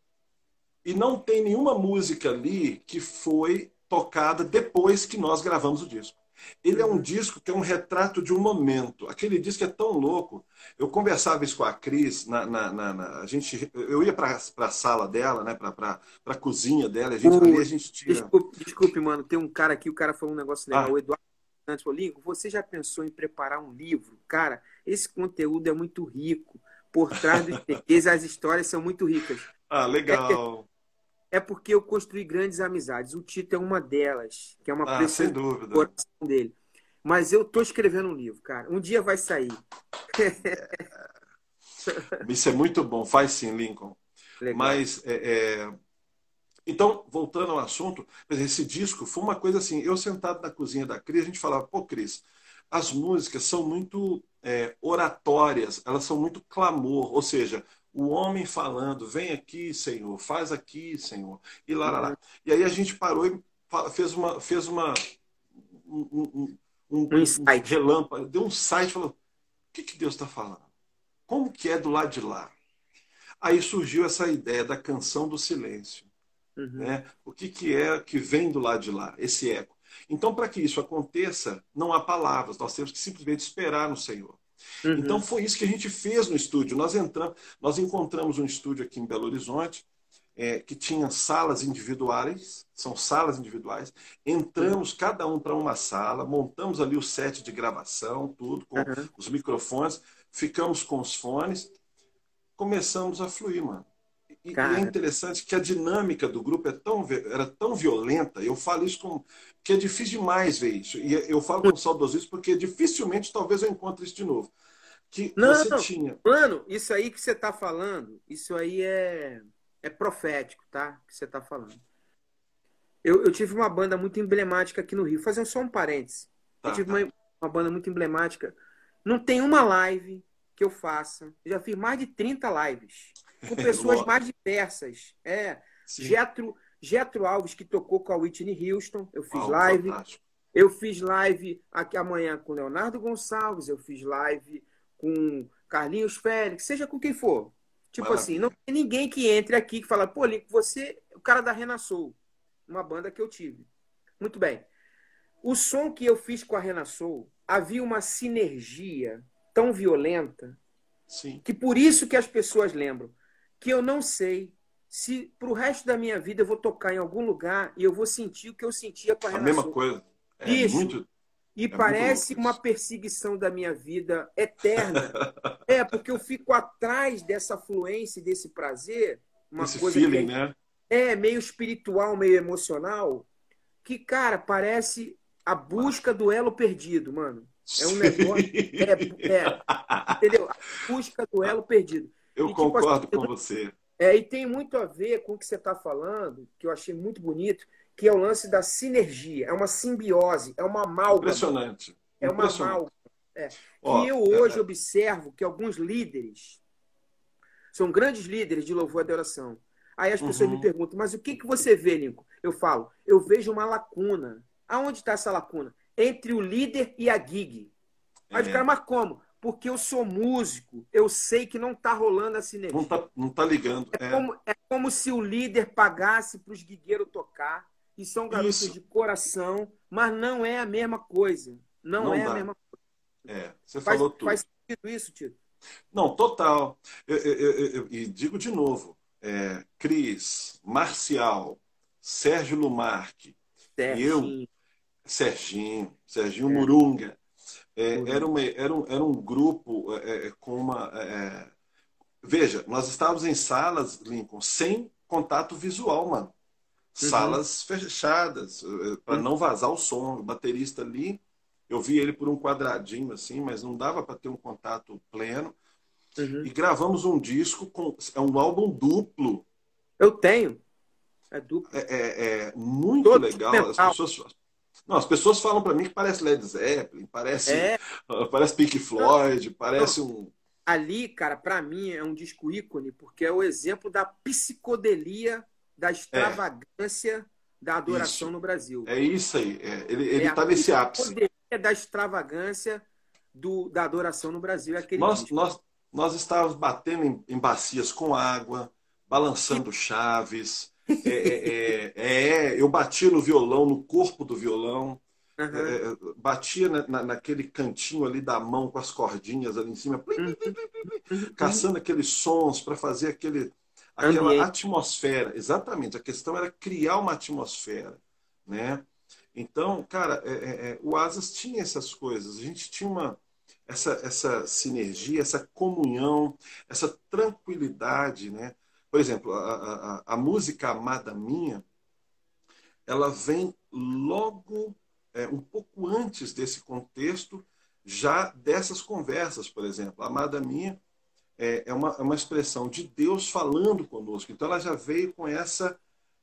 e não tem nenhuma música ali que foi tocada depois que nós gravamos o disco. Ele é um uhum. disco que é um retrato de um momento. Aquele disco é tão louco. Eu conversava isso com a Cris, na, na, na, na a gente, eu ia para a sala dela, né, para a cozinha dela, a gente, uh, ali a gente tira... Desculpe, desculpe, mano, tem um cara aqui, o cara falou um negócio legal, ah. o Eduardo antes, Lincoln, você já pensou em preparar um livro? Cara, esse conteúdo é muito rico. Por trás dos PQs, as histórias são muito ricas. Ah, legal. É, é, porque eu construí grandes amizades. O Tito é uma delas, que é uma ah, pessoa sem dúvida. coração dele. Mas eu tô escrevendo um livro, cara. Um dia vai sair. Isso é muito bom. Faz sim, Lincoln. Legal. Mas é, é, Então, voltando ao assunto, esse disco foi uma coisa assim, eu sentado na cozinha da Cris, a gente falava, pô, Cris, as músicas são muito é, oratórias, elas são muito clamor, ou seja, o homem falando, vem aqui, Senhor, faz aqui, Senhor, e lá, lá, lá. E aí a gente parou e fez uma, fez uma um, um, um, um relâmpago, deu um site, falou, o que, que Deus está falando? Como que é do lado de lá? Aí surgiu essa ideia da canção do silêncio. Uhum. Né? O que, que é que vem do lado de lá, esse eco? Então, para que isso aconteça, não há palavras, nós temos que simplesmente esperar no Senhor. Uhum. Então, foi isso que a gente fez no estúdio. Nós entramos, nós encontramos um estúdio aqui em Belo Horizonte, é, que tinha salas individuais, são salas individuais. Entramos cada um para uma sala, montamos ali o set de gravação, tudo, com uhum. os microfones, ficamos com os fones, começamos a fluir, mano. E, é interessante que a dinâmica do grupo é tão, era tão violenta, eu falo isso com. que é difícil demais ver isso. E eu falo com saudosismo porque dificilmente talvez eu encontre isso de novo. Que não, você tinha. Mano, isso aí que você está falando, isso aí é, é profético, tá? Que você está falando. Eu, eu, tive uma banda muito emblemática aqui no Rio. Fazer só um parênteses. Tá, eu tive tá. uma, uma banda muito emblemática. Não tem uma live que eu faça. Eu já fiz mais de 30 lives com pessoas mais diversas. É, Getro, Getro Alves, que tocou com a Whitney Houston, eu fiz live. Fantástico. Eu fiz live aqui amanhã com Leonardo Gonçalves, eu fiz live com Carlinhos Félix, seja com quem for. Tipo Maravilha. assim, não tem ninguém que entre aqui que fala, pô, Lincoln, você é o cara da Renasoul, uma banda que eu tive. Muito bem. O som que eu fiz com a Renasoul, havia uma sinergia tão violenta Sim. que por isso que as pessoas lembram que eu não sei se para o resto da minha vida eu vou tocar em algum lugar e eu vou sentir o que eu sentia com a, a mesma coisa. É isso. Muito, e é parece uma perseguição da minha vida eterna. é, porque eu fico atrás dessa fluência, desse prazer, uma Esse coisa feeling, que é, né? é meio espiritual, meio emocional, que, cara, parece a busca do elo perdido, mano. É um negócio. É, é, entendeu? A busca do elo perdido. Eu e, concordo tipo, assim, com você. É, e tem muito a ver com o que você está falando, que eu achei muito bonito, que é o lance da sinergia. É uma simbiose, é uma amálgama. Impressionante. É uma amálgama. É. Ó, e eu hoje é... observo que alguns líderes são grandes líderes de louvor e adoração. Aí as pessoas uhum. me perguntam, mas o que, que você vê, Lincoln? Eu falo, eu vejo uma lacuna. Aonde está essa lacuna? Entre o líder e a gig. Aí é. o cara, mas como? Porque eu sou músico, eu sei que não está rolando a sinergia. Não está não tá ligando. É, é. Como, é como se o líder pagasse para os guigueiros tocar, e são garotos Isso. de coração, mas não é a mesma coisa. Não, não é dá. a mesma coisa. É, você faz, falou tudo. Faz sentido isso, Tito? Não, total. Eu, eu, eu, e digo de novo, é, Cris, Marcial, Sérgio Lumarque, Serginho. eu, Serginho, Serginho é. Murunga, é, era, uma, era, um, era um grupo é, é com uma. É, é, veja, nós estávamos em salas, Lincoln, sem contato visual, mano. Uhum. Salas fechadas, para uhum. não vazar o som. O baterista ali, eu vi ele por um quadradinho assim, mas não dava para ter um contato pleno. Uhum. E gravamos um disco com. É um álbum duplo. Eu tenho. É duplo. É, é, é muito Todo legal. As pessoas, não, as pessoas falam para mim que parece Led Zeppelin, parece, é. parece Pink Floyd, parece um. Ali, cara, para mim é um disco ícone, porque é o exemplo da psicodelia, da extravagância é. da adoração isso. no Brasil. É isso aí. É. Ele, ele é tá nesse ápice. da extravagância do, da adoração no Brasil. É aquele nós, nós, nós estávamos batendo em, em bacias com água, balançando chaves é, é, é, é, eu batia no violão, no corpo do violão. Uhum. batia na, na, naquele cantinho ali da mão com as cordinhas ali em cima, plim, plim, plim, caçando aqueles sons para fazer aquele, aquela Ambiente. atmosfera. Exatamente, a questão era criar uma atmosfera. Né? Então, cara, é, é, o Asas tinha essas coisas. A gente tinha uma, essa, essa sinergia, essa comunhão, essa tranquilidade, né? Por exemplo, a, a, a música Amada Minha, ela vem logo, é, um pouco antes desse contexto, já dessas conversas, por exemplo. Amada Minha é, é, uma, é uma expressão de Deus falando conosco. Então, ela já veio com essa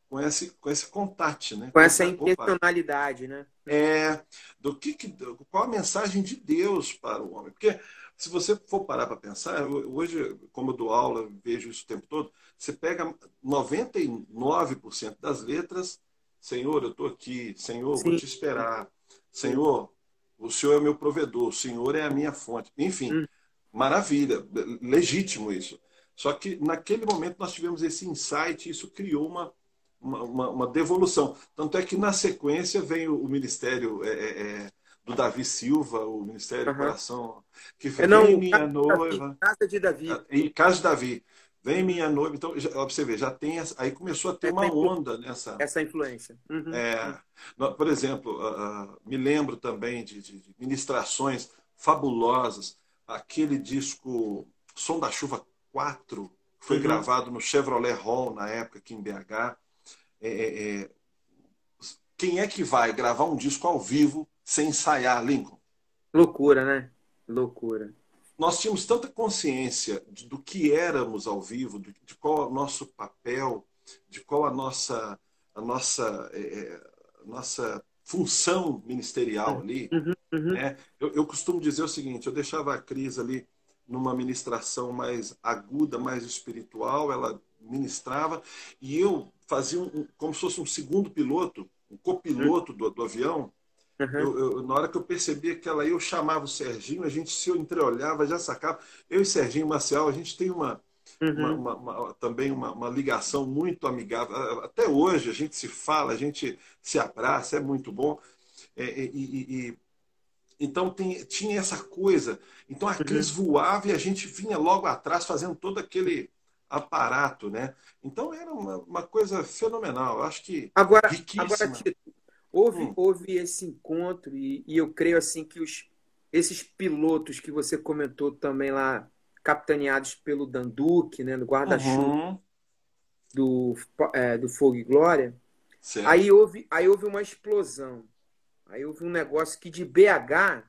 com esse, com esse contato, né? Com essa intencionalidade, né? É, do que, que qual a mensagem de Deus para o homem? Porque se você for parar para pensar, hoje, como eu dou aula, vejo isso o tempo todo, você pega 99% das letras, Senhor, eu estou aqui, Senhor, Sim. vou te esperar, Senhor, o Senhor é o meu provedor, o Senhor é a minha fonte. Enfim, hum. maravilha, legítimo isso. Só que naquele momento nós tivemos esse insight, isso criou uma, uma, uma, devolução. Tanto é que na sequência vem o, o Ministério é, é, é do Davi Silva, o Ministério uhum. Coração, que vem Não, minha noiva. Casa de Davi. Em casa de Davi. Vem minha noiva. Então, já, você vê, já tem. Essa, aí começou a ter essa uma onda nessa. Essa influência. Uhum. É, por exemplo, uh, me lembro também de, de, de ministrações fabulosas. Aquele disco Som da Chuva 4, que foi uhum. gravado no Chevrolet Hall na época aqui em BH. É, é, é, quem é que vai gravar um disco ao vivo sem ensaiar, Lincoln? Loucura, né? Loucura. Nós tínhamos tanta consciência do que éramos ao vivo, de, qual é o nosso papel, de qual a nossa, a nossa, é, é, a nossa função ministerial ali. Uhum, uhum. Né? Eu, eu costumo dizer o seguinte: eu deixava a Cris ali numa ministração mais aguda, mais espiritual, ela ministrava, e eu fazia um, como se fosse um segundo piloto, um copiloto do, do avião. Uhum. Eu, eu, na hora que eu percebia que ela eu chamava o Serginho, a gente se entreolhava, já sacava. Eu e Serginho Marcial, a gente tem uma, uhum. uma, uma, uma também uma, ligação muito amigável. Até hoje a gente se fala, a gente se abraça, é muito bom. É, e, e, e, então tem, tinha essa coisa. Então a Cris uhum. voava e a gente vinha logo atrás fazendo todo aquele aparato, né? Então era uma, coisa fenomenal. Eu acho que agora, agora Tito, houve, hum. houve esse encontro e, e, eu creio assim que os, esses pilotos que você comentou também lá, capitaneados pelo Danduque, né, no guarda-chuva uhum. do, é, do Fogo e Glória, aí houve, aí houve uma explosão. Aí houve um negócio que de BH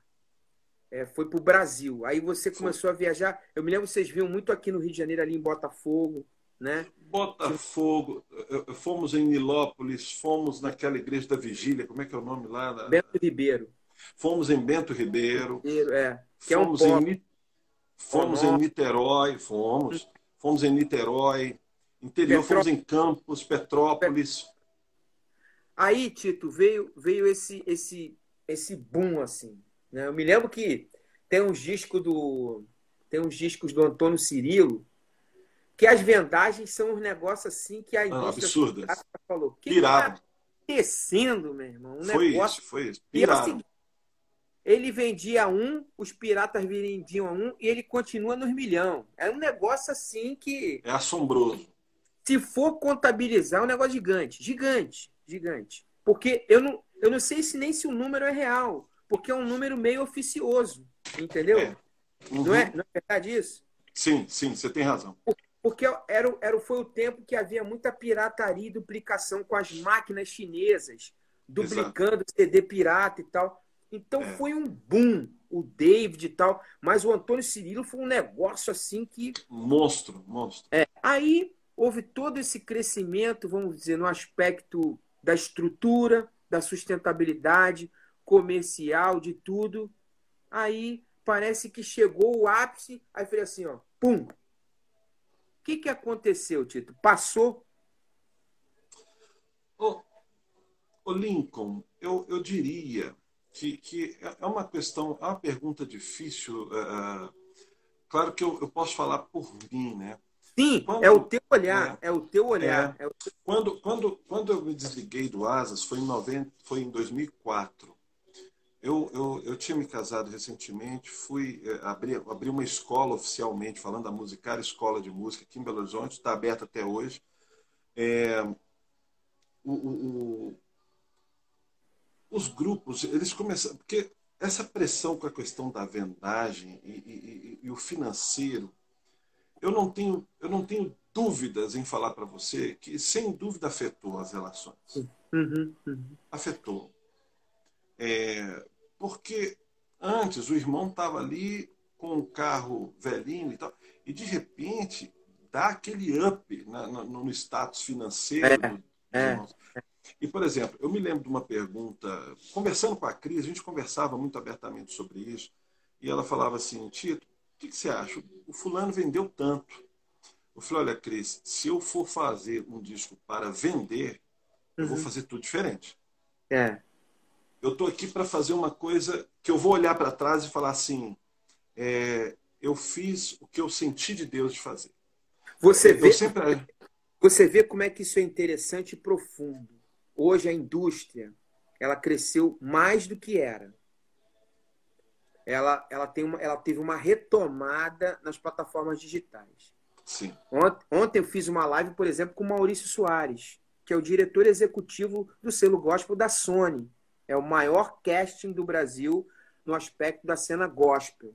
é, foi para o Brasil. Aí você começou a viajar. Eu me lembro que vocês viam muito aqui no Rio de Janeiro, ali em Botafogo, né? Botafogo, fomos em Nilópolis, fomos naquela igreja da Vigília, como é que é o nome lá? Bento Ribeiro. Fomos em Bento Ribeiro. é. Que fomos é um em, fomos em Niterói, fomos. Fomos em Niterói. Interior, Petró... fomos em Campos, Petrópolis. Aí, Tito, veio, veio esse, esse, esse boom, assim. Né? Eu me lembro que tem uns discos do. Tem uns discos do Antônio Cirilo, que as vendagens são uns negócios assim que a ah, indústria ah, falou. Que Pirado. tá acontecendo, meu irmão? Um foi negócio... isso, foi isso. Pirado. Assim, ele vendia um, os piratas vendiam a um e ele continua nos milhão. É um negócio assim que. É assombroso. Se for contabilizar, é um negócio gigante. Gigante, gigante. Porque eu não, eu não sei se nem se o número é real porque é um número meio oficioso, entendeu? É. Uhum. Não, é, não é verdade isso? Sim, sim, você tem razão. Porque era, era, foi o tempo que havia muita pirataria e duplicação com as máquinas chinesas, duplicando Exato. CD pirata e tal. Então é. foi um boom, o David e tal. Mas o Antônio Cirilo foi um negócio assim que. Monstro, monstro. É. Aí houve todo esse crescimento, vamos dizer, no aspecto da estrutura, da sustentabilidade, comercial, de tudo. Aí parece que chegou o ápice, aí foi assim, ó, pum. O que, que aconteceu, Tito? Passou? Ô, ô Lincoln, eu, eu diria que, que é uma questão, é uma pergunta difícil. Uh, claro que eu, eu posso falar por mim, né? Sim, quando, é o teu olhar, é, é o teu olhar. É, é o teu... Quando, quando, quando eu me desliguei do Asas, foi em, 90, foi em 2004. Eu, eu, eu tinha me casado recentemente, fui é, abrir, abri uma escola oficialmente, falando da Musicar Escola de Música aqui em Belo Horizonte, está aberta até hoje. É, o, o, os grupos, eles começaram. Porque essa pressão com a questão da vendagem e, e, e o financeiro, eu não tenho, eu não tenho dúvidas em falar para você que, sem dúvida, afetou as relações. Uhum, uhum. Afetou. É, porque antes o irmão estava ali com o carro velhinho e tal, e de repente dá aquele up na, na, no status financeiro é. É. E, por exemplo, eu me lembro de uma pergunta, conversando com a Cris, a gente conversava muito abertamente sobre isso, e ela falava assim, Tito, o que, que você acha? O fulano vendeu tanto. Eu falei, olha, Cris, se eu for fazer um disco para vender, uhum. eu vou uhum. fazer tudo diferente. É. Eu estou aqui para fazer uma coisa que eu vou olhar para trás e falar assim, é, eu fiz o que eu senti de Deus de fazer. Você vê, sempre... você vê como é que isso é interessante e profundo. Hoje a indústria ela cresceu mais do que era. Ela, ela, tem uma, ela teve uma retomada nas plataformas digitais. Sim. Ontem, ontem eu fiz uma live, por exemplo, com o Maurício Soares, que é o diretor executivo do selo gospel da Sony. É o maior casting do Brasil no aspecto da cena gospel.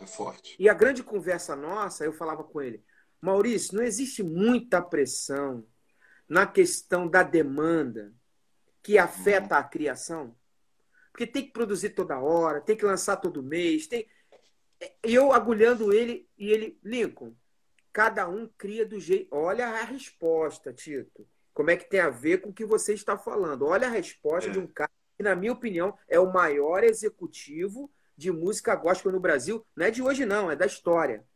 É forte. E a grande conversa nossa, eu falava com ele, Maurício, não existe muita pressão na questão da demanda que afeta a criação? Porque tem que produzir toda hora, tem que lançar todo mês, tem. Eu agulhando ele e ele, Lincoln, cada um cria do jeito. Olha a resposta, Tito. Como é que tem a ver com o que você está falando? Olha a resposta é. de um cara que, na minha opinião, é o maior executivo de música gospel no Brasil. Não é de hoje, não, é da história.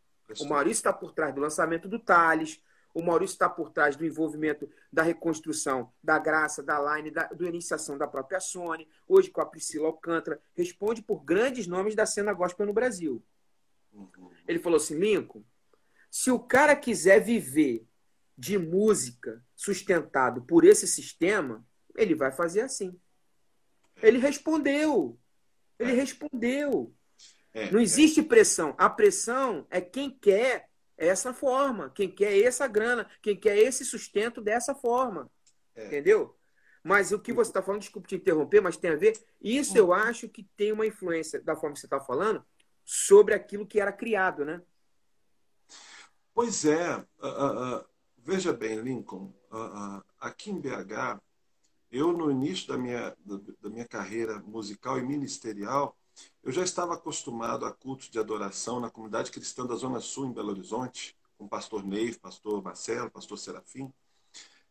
O Maurício está por trás do lançamento do Thales, o Maurício está por trás do envolvimento da reconstrução da Graça, da Line, da do iniciação da própria Sony, hoje com a Priscila Alcântara, responde por grandes nomes da cena gospel no Brasil. Uhum. Ele falou assim, Lincoln, se o cara quiser viver de música sustentado por esse sistema, ele vai fazer assim. Ele respondeu. Ele é. respondeu. É, Não existe pressão. A pressão é quem quer essa forma, quem quer essa grana, quem quer esse sustento dessa forma. É. Entendeu? Mas o que você está falando, desculpe te interromper, mas tem a ver. Isso eu acho que tem uma influência, da forma que você está falando, sobre aquilo que era criado, né? Pois é. Uh, uh, uh, veja bem, Lincoln, aqui em BH, eu, no início da minha, da minha carreira musical e ministerial, eu já estava acostumado a cultos de adoração na comunidade cristã da Zona Sul, em Belo Horizonte, com o pastor Ney, pastor Marcelo, pastor Serafim.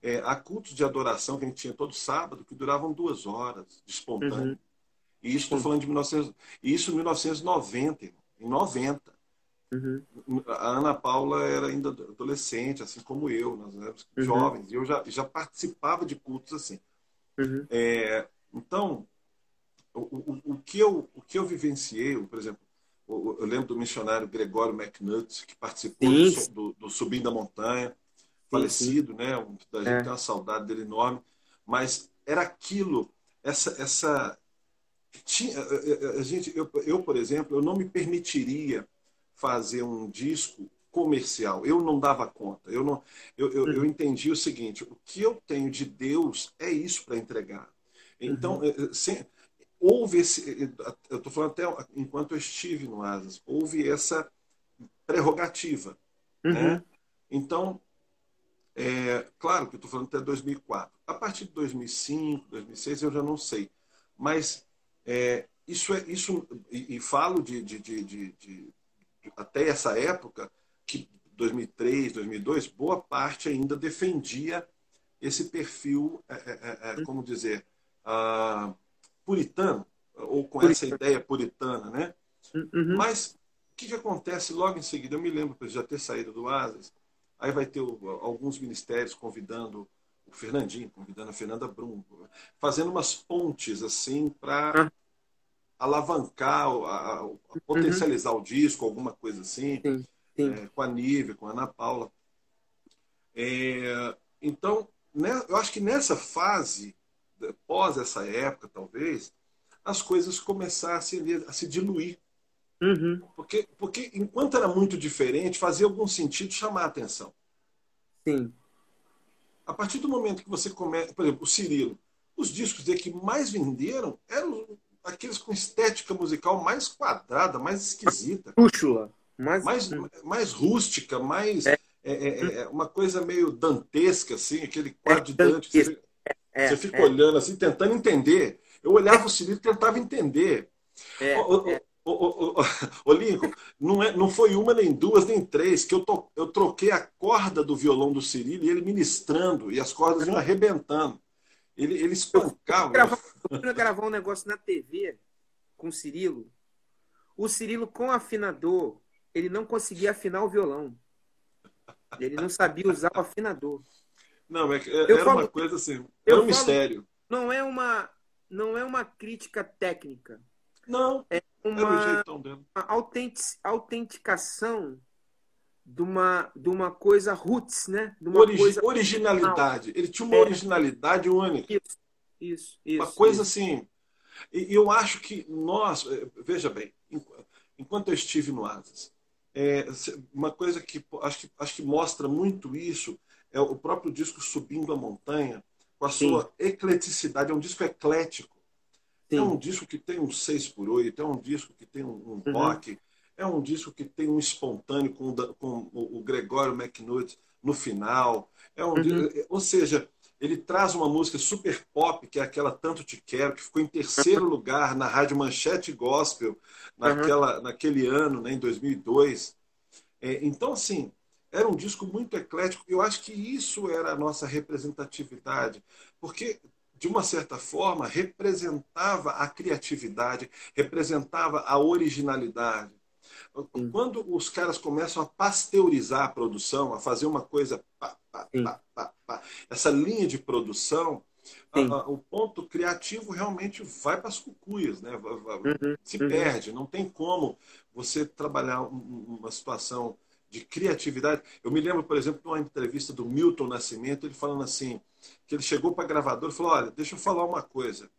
É, a cultos de adoração que a gente tinha todo sábado, que duravam duas horas, de espontâneo. Uhum. E isso estou falando de 1900, isso em 1990, em 90. Uhum. A Ana Paula era ainda adolescente, assim como eu, nós éramos uhum. jovens, e eu já, já participava de cultos assim. Uhum. É, então, o, o, o, que eu, o que eu vivenciei, por exemplo, eu lembro do missionário Gregório McNutt, que participou do, do, do, Subindo a Montanha, falecido, sim. né? A gente é. tem uma saudade dele enorme, mas era aquilo, essa, essa tinha, a gente, eu, eu, por exemplo, eu não me permitiria fazer um disco comercial. Eu não dava conta. Eu não, eu, eu, eu uhum. entendi o seguinte: o que eu tenho de Deus é isso para entregar. Então, uhum. sem, houve esse. Eu estou falando até enquanto eu estive no Asas, houve essa prerrogativa. Uhum. Né? Então, é, claro que eu estou falando até 2004. A partir de 2005, 2006, eu já não sei. Mas é, isso é isso e, e falo de, de, de, de, até essa época que 2003, 2002, boa parte ainda defendia esse perfil, é, é, é, é como dizer, uh, puritano, ou com essa ideia puritana, né? Uhum. Mas o que, que acontece logo em seguida? Eu me lembro de já ter saído do Asas, aí vai ter o, alguns ministérios convidando o Fernandinho, convidando a Fernanda Brum, fazendo umas pontes assim para alavancar, a, a potencializar uhum. o disco, alguma coisa assim, sim, sim. É, com a Nive, com a Ana Paula. É, então, né, eu acho que nessa fase pós essa época, talvez, as coisas começassem a se diluir. Uhum. Porque, porque enquanto era muito diferente, fazia algum sentido chamar a atenção. Sim. A partir do momento que você começa, por exemplo, o Cirilo, os discos dele que mais venderam eram aqueles com estética musical mais quadrada, mais esquisita. Rústula. Mais, mais, mais rústica, mais. É. É, é, é, uma coisa meio dantesca, assim, aquele quadro de Dante. Que você, é, você fica é. olhando assim, tentando entender. Eu olhava o Cirilo e tentava entender. É, é. Ô, ô, ô, ô, Lincoln, não, é, não foi uma, nem duas, nem três, que eu, to, eu troquei a corda do violão do Cirilo e ele ministrando, e as cordas iam arrebentando. Ele, ele espancava. Eu fui gravar um negócio na TV com o Cirilo. O Cirilo, com afinador, ele não conseguia afinar o violão. Ele não sabia usar o afinador. Não, é, é era falo, uma coisa assim, era um falo, mistério. Não é uma, não é uma crítica técnica. Não. É uma, autenticação de uma, de uma coisa roots, né? De uma Origi coisa originalidade. Ele tinha uma é. originalidade única. Isso, isso, isso Uma coisa isso. assim. E eu acho que nós, eh, veja bem, enquanto eu estive no Asas, é, uma coisa que acho, que acho que mostra muito isso é o próprio disco Subindo a Montanha, com a Sim. sua ecleticidade. É um disco eclético. Sim. É um disco que tem um 6 por 8 é um disco que tem um, um uhum. rock, é um disco que tem um espontâneo com, com o Gregório McNutt no final. É um, uhum. Ou seja, ele traz uma música super pop, que é aquela Tanto Te Quero, que ficou em terceiro lugar na Rádio Manchete Gospel naquela, uhum. naquele ano, né, em 2002. É, então, assim, era um disco muito eclético. Eu acho que isso era a nossa representatividade, porque de uma certa forma, representava a criatividade, representava a originalidade. Quando os caras começam a pasteurizar a produção, a fazer uma coisa, pá, pá, pá, essa linha de produção, a, a, o ponto criativo realmente vai para as cucuias, né? Uhum, se uhum. perde, não tem como você trabalhar uma situação de criatividade. Eu me lembro, por exemplo, de uma entrevista do Milton Nascimento, ele falando assim, que ele chegou para a gravadora e falou, olha, deixa eu falar uma coisa,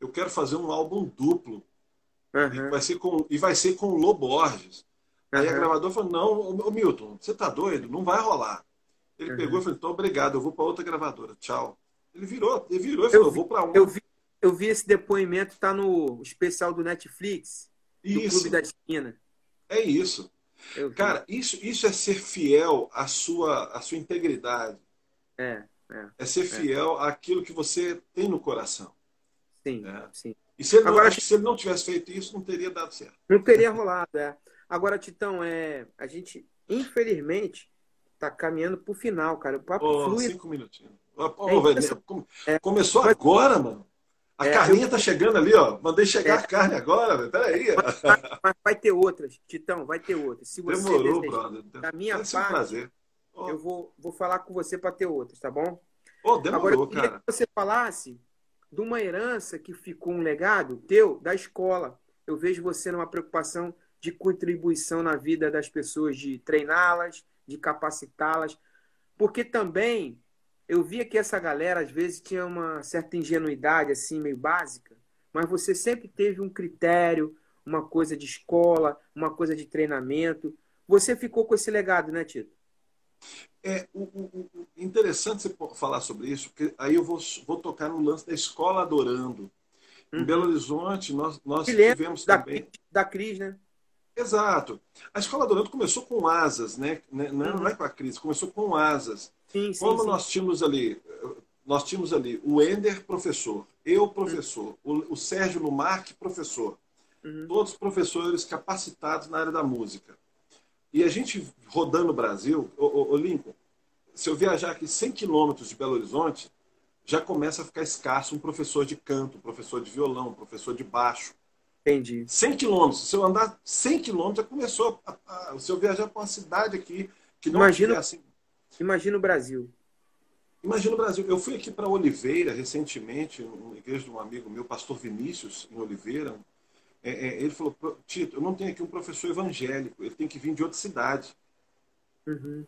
eu quero fazer um álbum duplo, uhum. e, vai ser com, e vai ser com o Lobo Borges. Uhum. Aí a gravadora falou, não, ô, Milton, você tá doido? Não vai rolar. Ele uhum. pegou e falou, então obrigado, eu vou para outra gravadora, tchau. Ele virou, ele virou e falou, vi, vou para uma. Eu vi, eu vi esse depoimento, tá no especial do Netflix, isso. do Clube da Esquina. É isso. Cara, isso, isso é ser fiel à sua, à sua integridade. É, é. É ser é. fiel é. àquilo que você tem no coração. Sim, é. sim. E se ele, Agora, não, se ele não tivesse feito isso, não teria dado certo. Não teria rolado, é. Agora, Titão, é, a gente, infelizmente, está caminhando para o final, cara. O papo oh, flui. Cinco minutinhos. Oh, é, Começou agora, mano. A é, carninha eu... tá chegando ali, ó. Mandei chegar é. a carne agora, velho. Peraí. Mas, mas, vai ter outras, Titão, vai ter outras. Se você Demorou, desejar, brother. Da minha parte, um prazer. Oh. eu vou, vou falar com você para ter outras, tá bom? Oh, demorou, Agora, eu queria cara. que você falasse de uma herança que ficou um legado teu da escola. Eu vejo você numa preocupação de contribuição na vida das pessoas, de treiná-las, de capacitá-las. Porque também eu via que essa galera às vezes tinha uma certa ingenuidade assim meio básica, mas você sempre teve um critério, uma coisa de escola, uma coisa de treinamento. Você ficou com esse legado, né, Tito? É o, o, o interessante você falar sobre isso, porque aí eu vou, vou tocar no lance da escola adorando. Em uhum. Belo Horizonte, nós, nós tivemos da, também. Da Cris, né? Exato. A escola adorando começou com asas, né? Não, é, uhum. não é com a Cris, começou com asas. Sim, sim, Como sim. nós tínhamos ali, nós tínhamos ali o Ender, professor, eu, professor, uhum. o, o, Sérgio Lumarque, professor. Uhum. Todos professores capacitados na área da música. E a gente rodando o Brasil, o, o, Lincoln, se eu viajar aqui 100 quilômetros de Belo Horizonte, já começa a ficar escasso um professor de canto, um professor de violão, um professor de baixo. Entendi. 100 quilômetros. Se eu andar 100 quilômetros, já começou. A, a, se eu viajar para uma cidade aqui que não Imagina, assim, Imagina o Brasil. Imagina o Brasil. Eu fui aqui para Oliveira recentemente, uma igreja de um amigo meu, pastor Vinícius, em Oliveira. É, é, ele falou: Tito, eu não tenho aqui um professor evangélico, ele tem que vir de outra cidade. Uhum.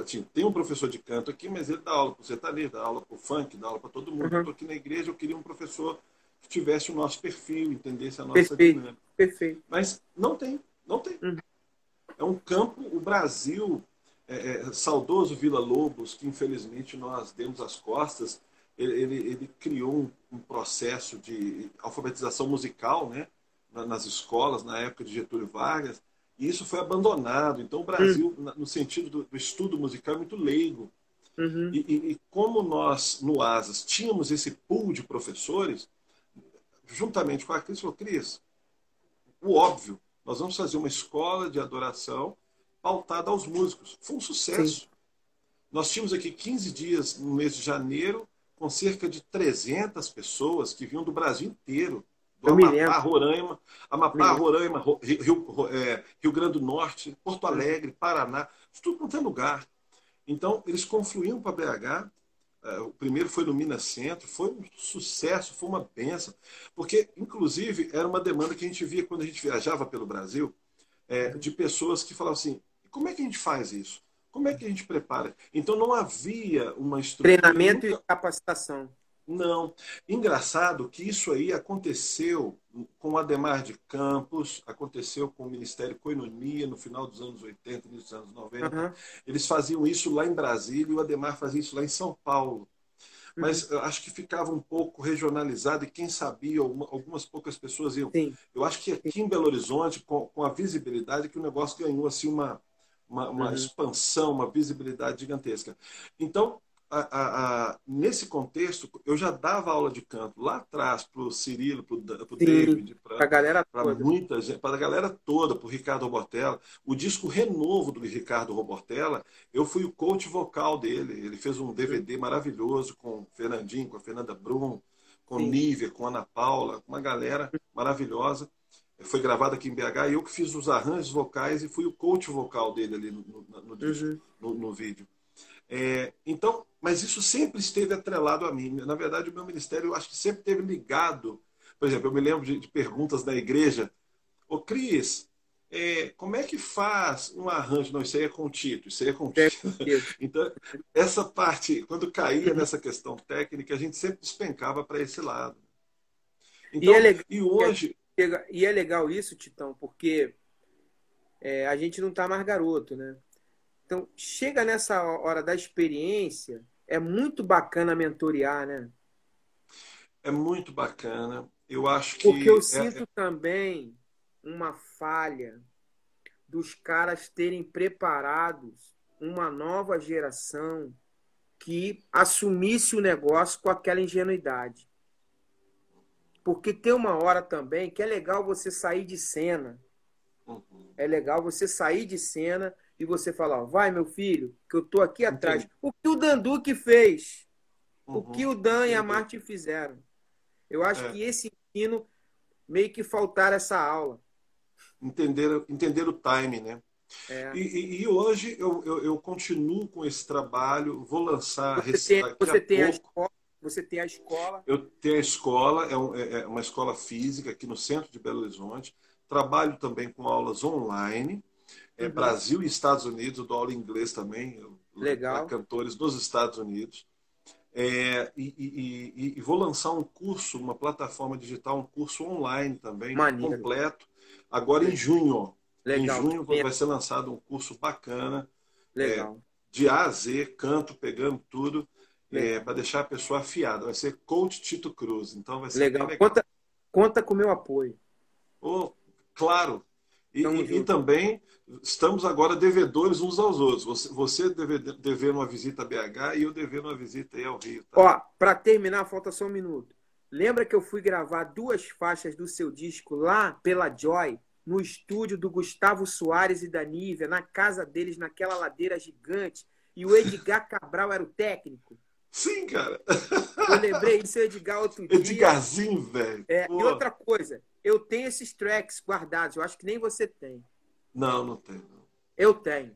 Assim, tem um professor de canto aqui, mas ele dá aula para o sertanejo, dá aula para o funk, dá aula para todo mundo. Uhum. Eu estou aqui na igreja, eu queria um professor que tivesse o nosso perfil, entendesse a nossa Perfeito. dinâmica. Perfeito. Mas não tem, não tem. Uhum. É um campo, o Brasil é, é, saudoso Vila Lobos, que infelizmente nós demos as costas, ele, ele, ele criou um, um, processo de alfabetização musical né, nas escolas, na época de Getúlio Vargas, e isso foi abandonado. Então o Brasil, uhum. no sentido do, do, estudo musical, é muito leigo. Uhum. E, e, e, como nós, no ASAS, tínhamos esse pool de professores, juntamente com a Cris, falou, Cris, o óbvio. Nós vamos fazer uma escola de adoração pautada aos músicos. Foi um sucesso. Sim. Nós tínhamos aqui 15 dias no mês de janeiro, com cerca de 300 pessoas que vinham do Brasil inteiro. Do Eu Amapá, Roraima, Amapá, Roraima, Rio, Rio, é, Rio Grande do Norte, Porto Alegre, Paraná, tudo quanto é lugar. Então, eles confluíam para BH. É, o primeiro foi no Minas Centro, foi um sucesso, foi uma benção. Porque, inclusive, era uma demanda que a gente via quando a gente viajava pelo Brasil, é, de pessoas que falavam assim: como é que a gente faz isso? Como é que a gente prepara? Então não havia uma estrutura. Treinamento nunca... e capacitação. Não. Engraçado que isso aí aconteceu com o Ademar de Campos, aconteceu com o Ministério Coinonia no final dos anos 80, início dos anos 90. Uhum. Eles faziam isso lá em Brasília e o Ademar fazia isso lá em São Paulo. Mas uhum. acho que ficava um pouco regionalizado e quem sabia, algumas poucas pessoas iam. Sim. Eu acho que aqui em Belo Horizonte, com, com a visibilidade, que o negócio ganhou assim uma, uma, uma uhum. expansão, uma visibilidade gigantesca. Então, a, a, a, nesse contexto, eu já dava aula de canto lá atrás para o Cirilo, para o David, para a galera toda. muita gente, para a galera toda, para o Ricardo Robortella. O disco Renovo do Ricardo Robortella, eu fui o coach vocal dele. Ele fez um DVD maravilhoso com o Fernandinho, com a Fernanda Brum, com Sim. Nívia, com a Ana Paula, com uma galera maravilhosa foi gravado aqui em BH e eu que fiz os arranjos vocais e fui o coach vocal dele ali no, no, no, uhum. no, no vídeo. É, então, mas isso sempre esteve atrelado a mim. Na verdade, o meu ministério eu acho que sempre esteve ligado. Por exemplo, eu me lembro de, de perguntas da igreja. Ô, Cris, é, como é que faz um arranjo? Não, isso aí é com o Tito, isso aí é com o Tito. então, essa parte, quando caía nessa questão técnica, a gente sempre despencava para esse lado. Então, e, é legal, e hoje. E é legal isso, Titão, porque é, a gente não está mais garoto, né? Então, chega nessa hora da experiência, é muito bacana mentorear, né? É muito bacana. Eu acho que. Porque eu é... sinto é também uma falha dos caras terem preparados uma nova geração que assumisse o negócio com aquela ingenuidade. Porque tem uma hora também que é legal você sair de cena. Uhum. É legal você sair de cena e você falar, ó, vai meu filho, que eu tô aqui atrás. Entendi. O que o Danduque fez, uhum. o que o Dan e a Martin fizeram. Eu acho é. que esse ensino meio que faltar essa aula. Entender, entender o time, né? É. E, e, e, hoje eu, eu, eu, continuo com esse trabalho, vou lançar você tem, você tem a escola você tem a escola? Eu tenho a escola, é, um, é, é uma escola física aqui no centro de Belo Horizonte. Trabalho também com aulas online. É, uhum. Brasil e Estados Unidos, eu dou aula em inglês também. Legal. Para cantores dos Estados Unidos. É, e, e, e, e, vou lançar um curso, uma plataforma digital, um curso online também, Maneiro. completo, agora em junho. Legal. Em junho vai ser lançado um curso bacana. Legal. É, de A a Z, canto, pegando tudo é, para deixar a pessoa afiada. Vai ser coach Tito Cruz. Então vai ser legal. legal. Conta, conta com o meu apoio. Oh, claro. E, e, e, também estamos agora devedores uns aos outros. Você, você deve, devendo uma visita a BH e eu devendo uma visita aí ao Rio. Tá? Ó, para terminar, falta só um minuto. Lembra que eu fui gravar duas faixas do seu disco lá pela Joy, no estúdio do Gustavo Soares e da Nívia, na casa deles, naquela ladeira gigante, e o Edgar Cabral era o técnico? Sim, cara. Eu lembrei disso, Edgar, outro dia. Edgarzinho, velho. É, e outra coisa, eu tenho esses tracks guardados, eu acho que nem você tem. Não, não tenho. Eu tenho.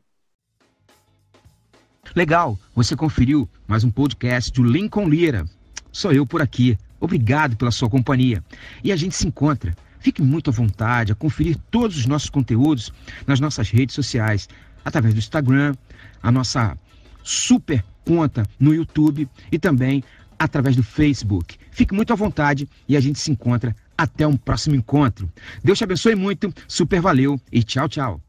Legal, você conferiu mais um podcast do Lincoln Lira. Sou eu por aqui. Obrigado pela sua companhia. E a gente se encontra. Fique muito à vontade a conferir todos os nossos conteúdos nas nossas redes sociais, através do Instagram, a nossa super conta no YouTube e também através do Facebook. Fique muito à vontade e a gente se encontra até um próximo encontro. Deus te abençoe muito, super valeu e tchau, tchau.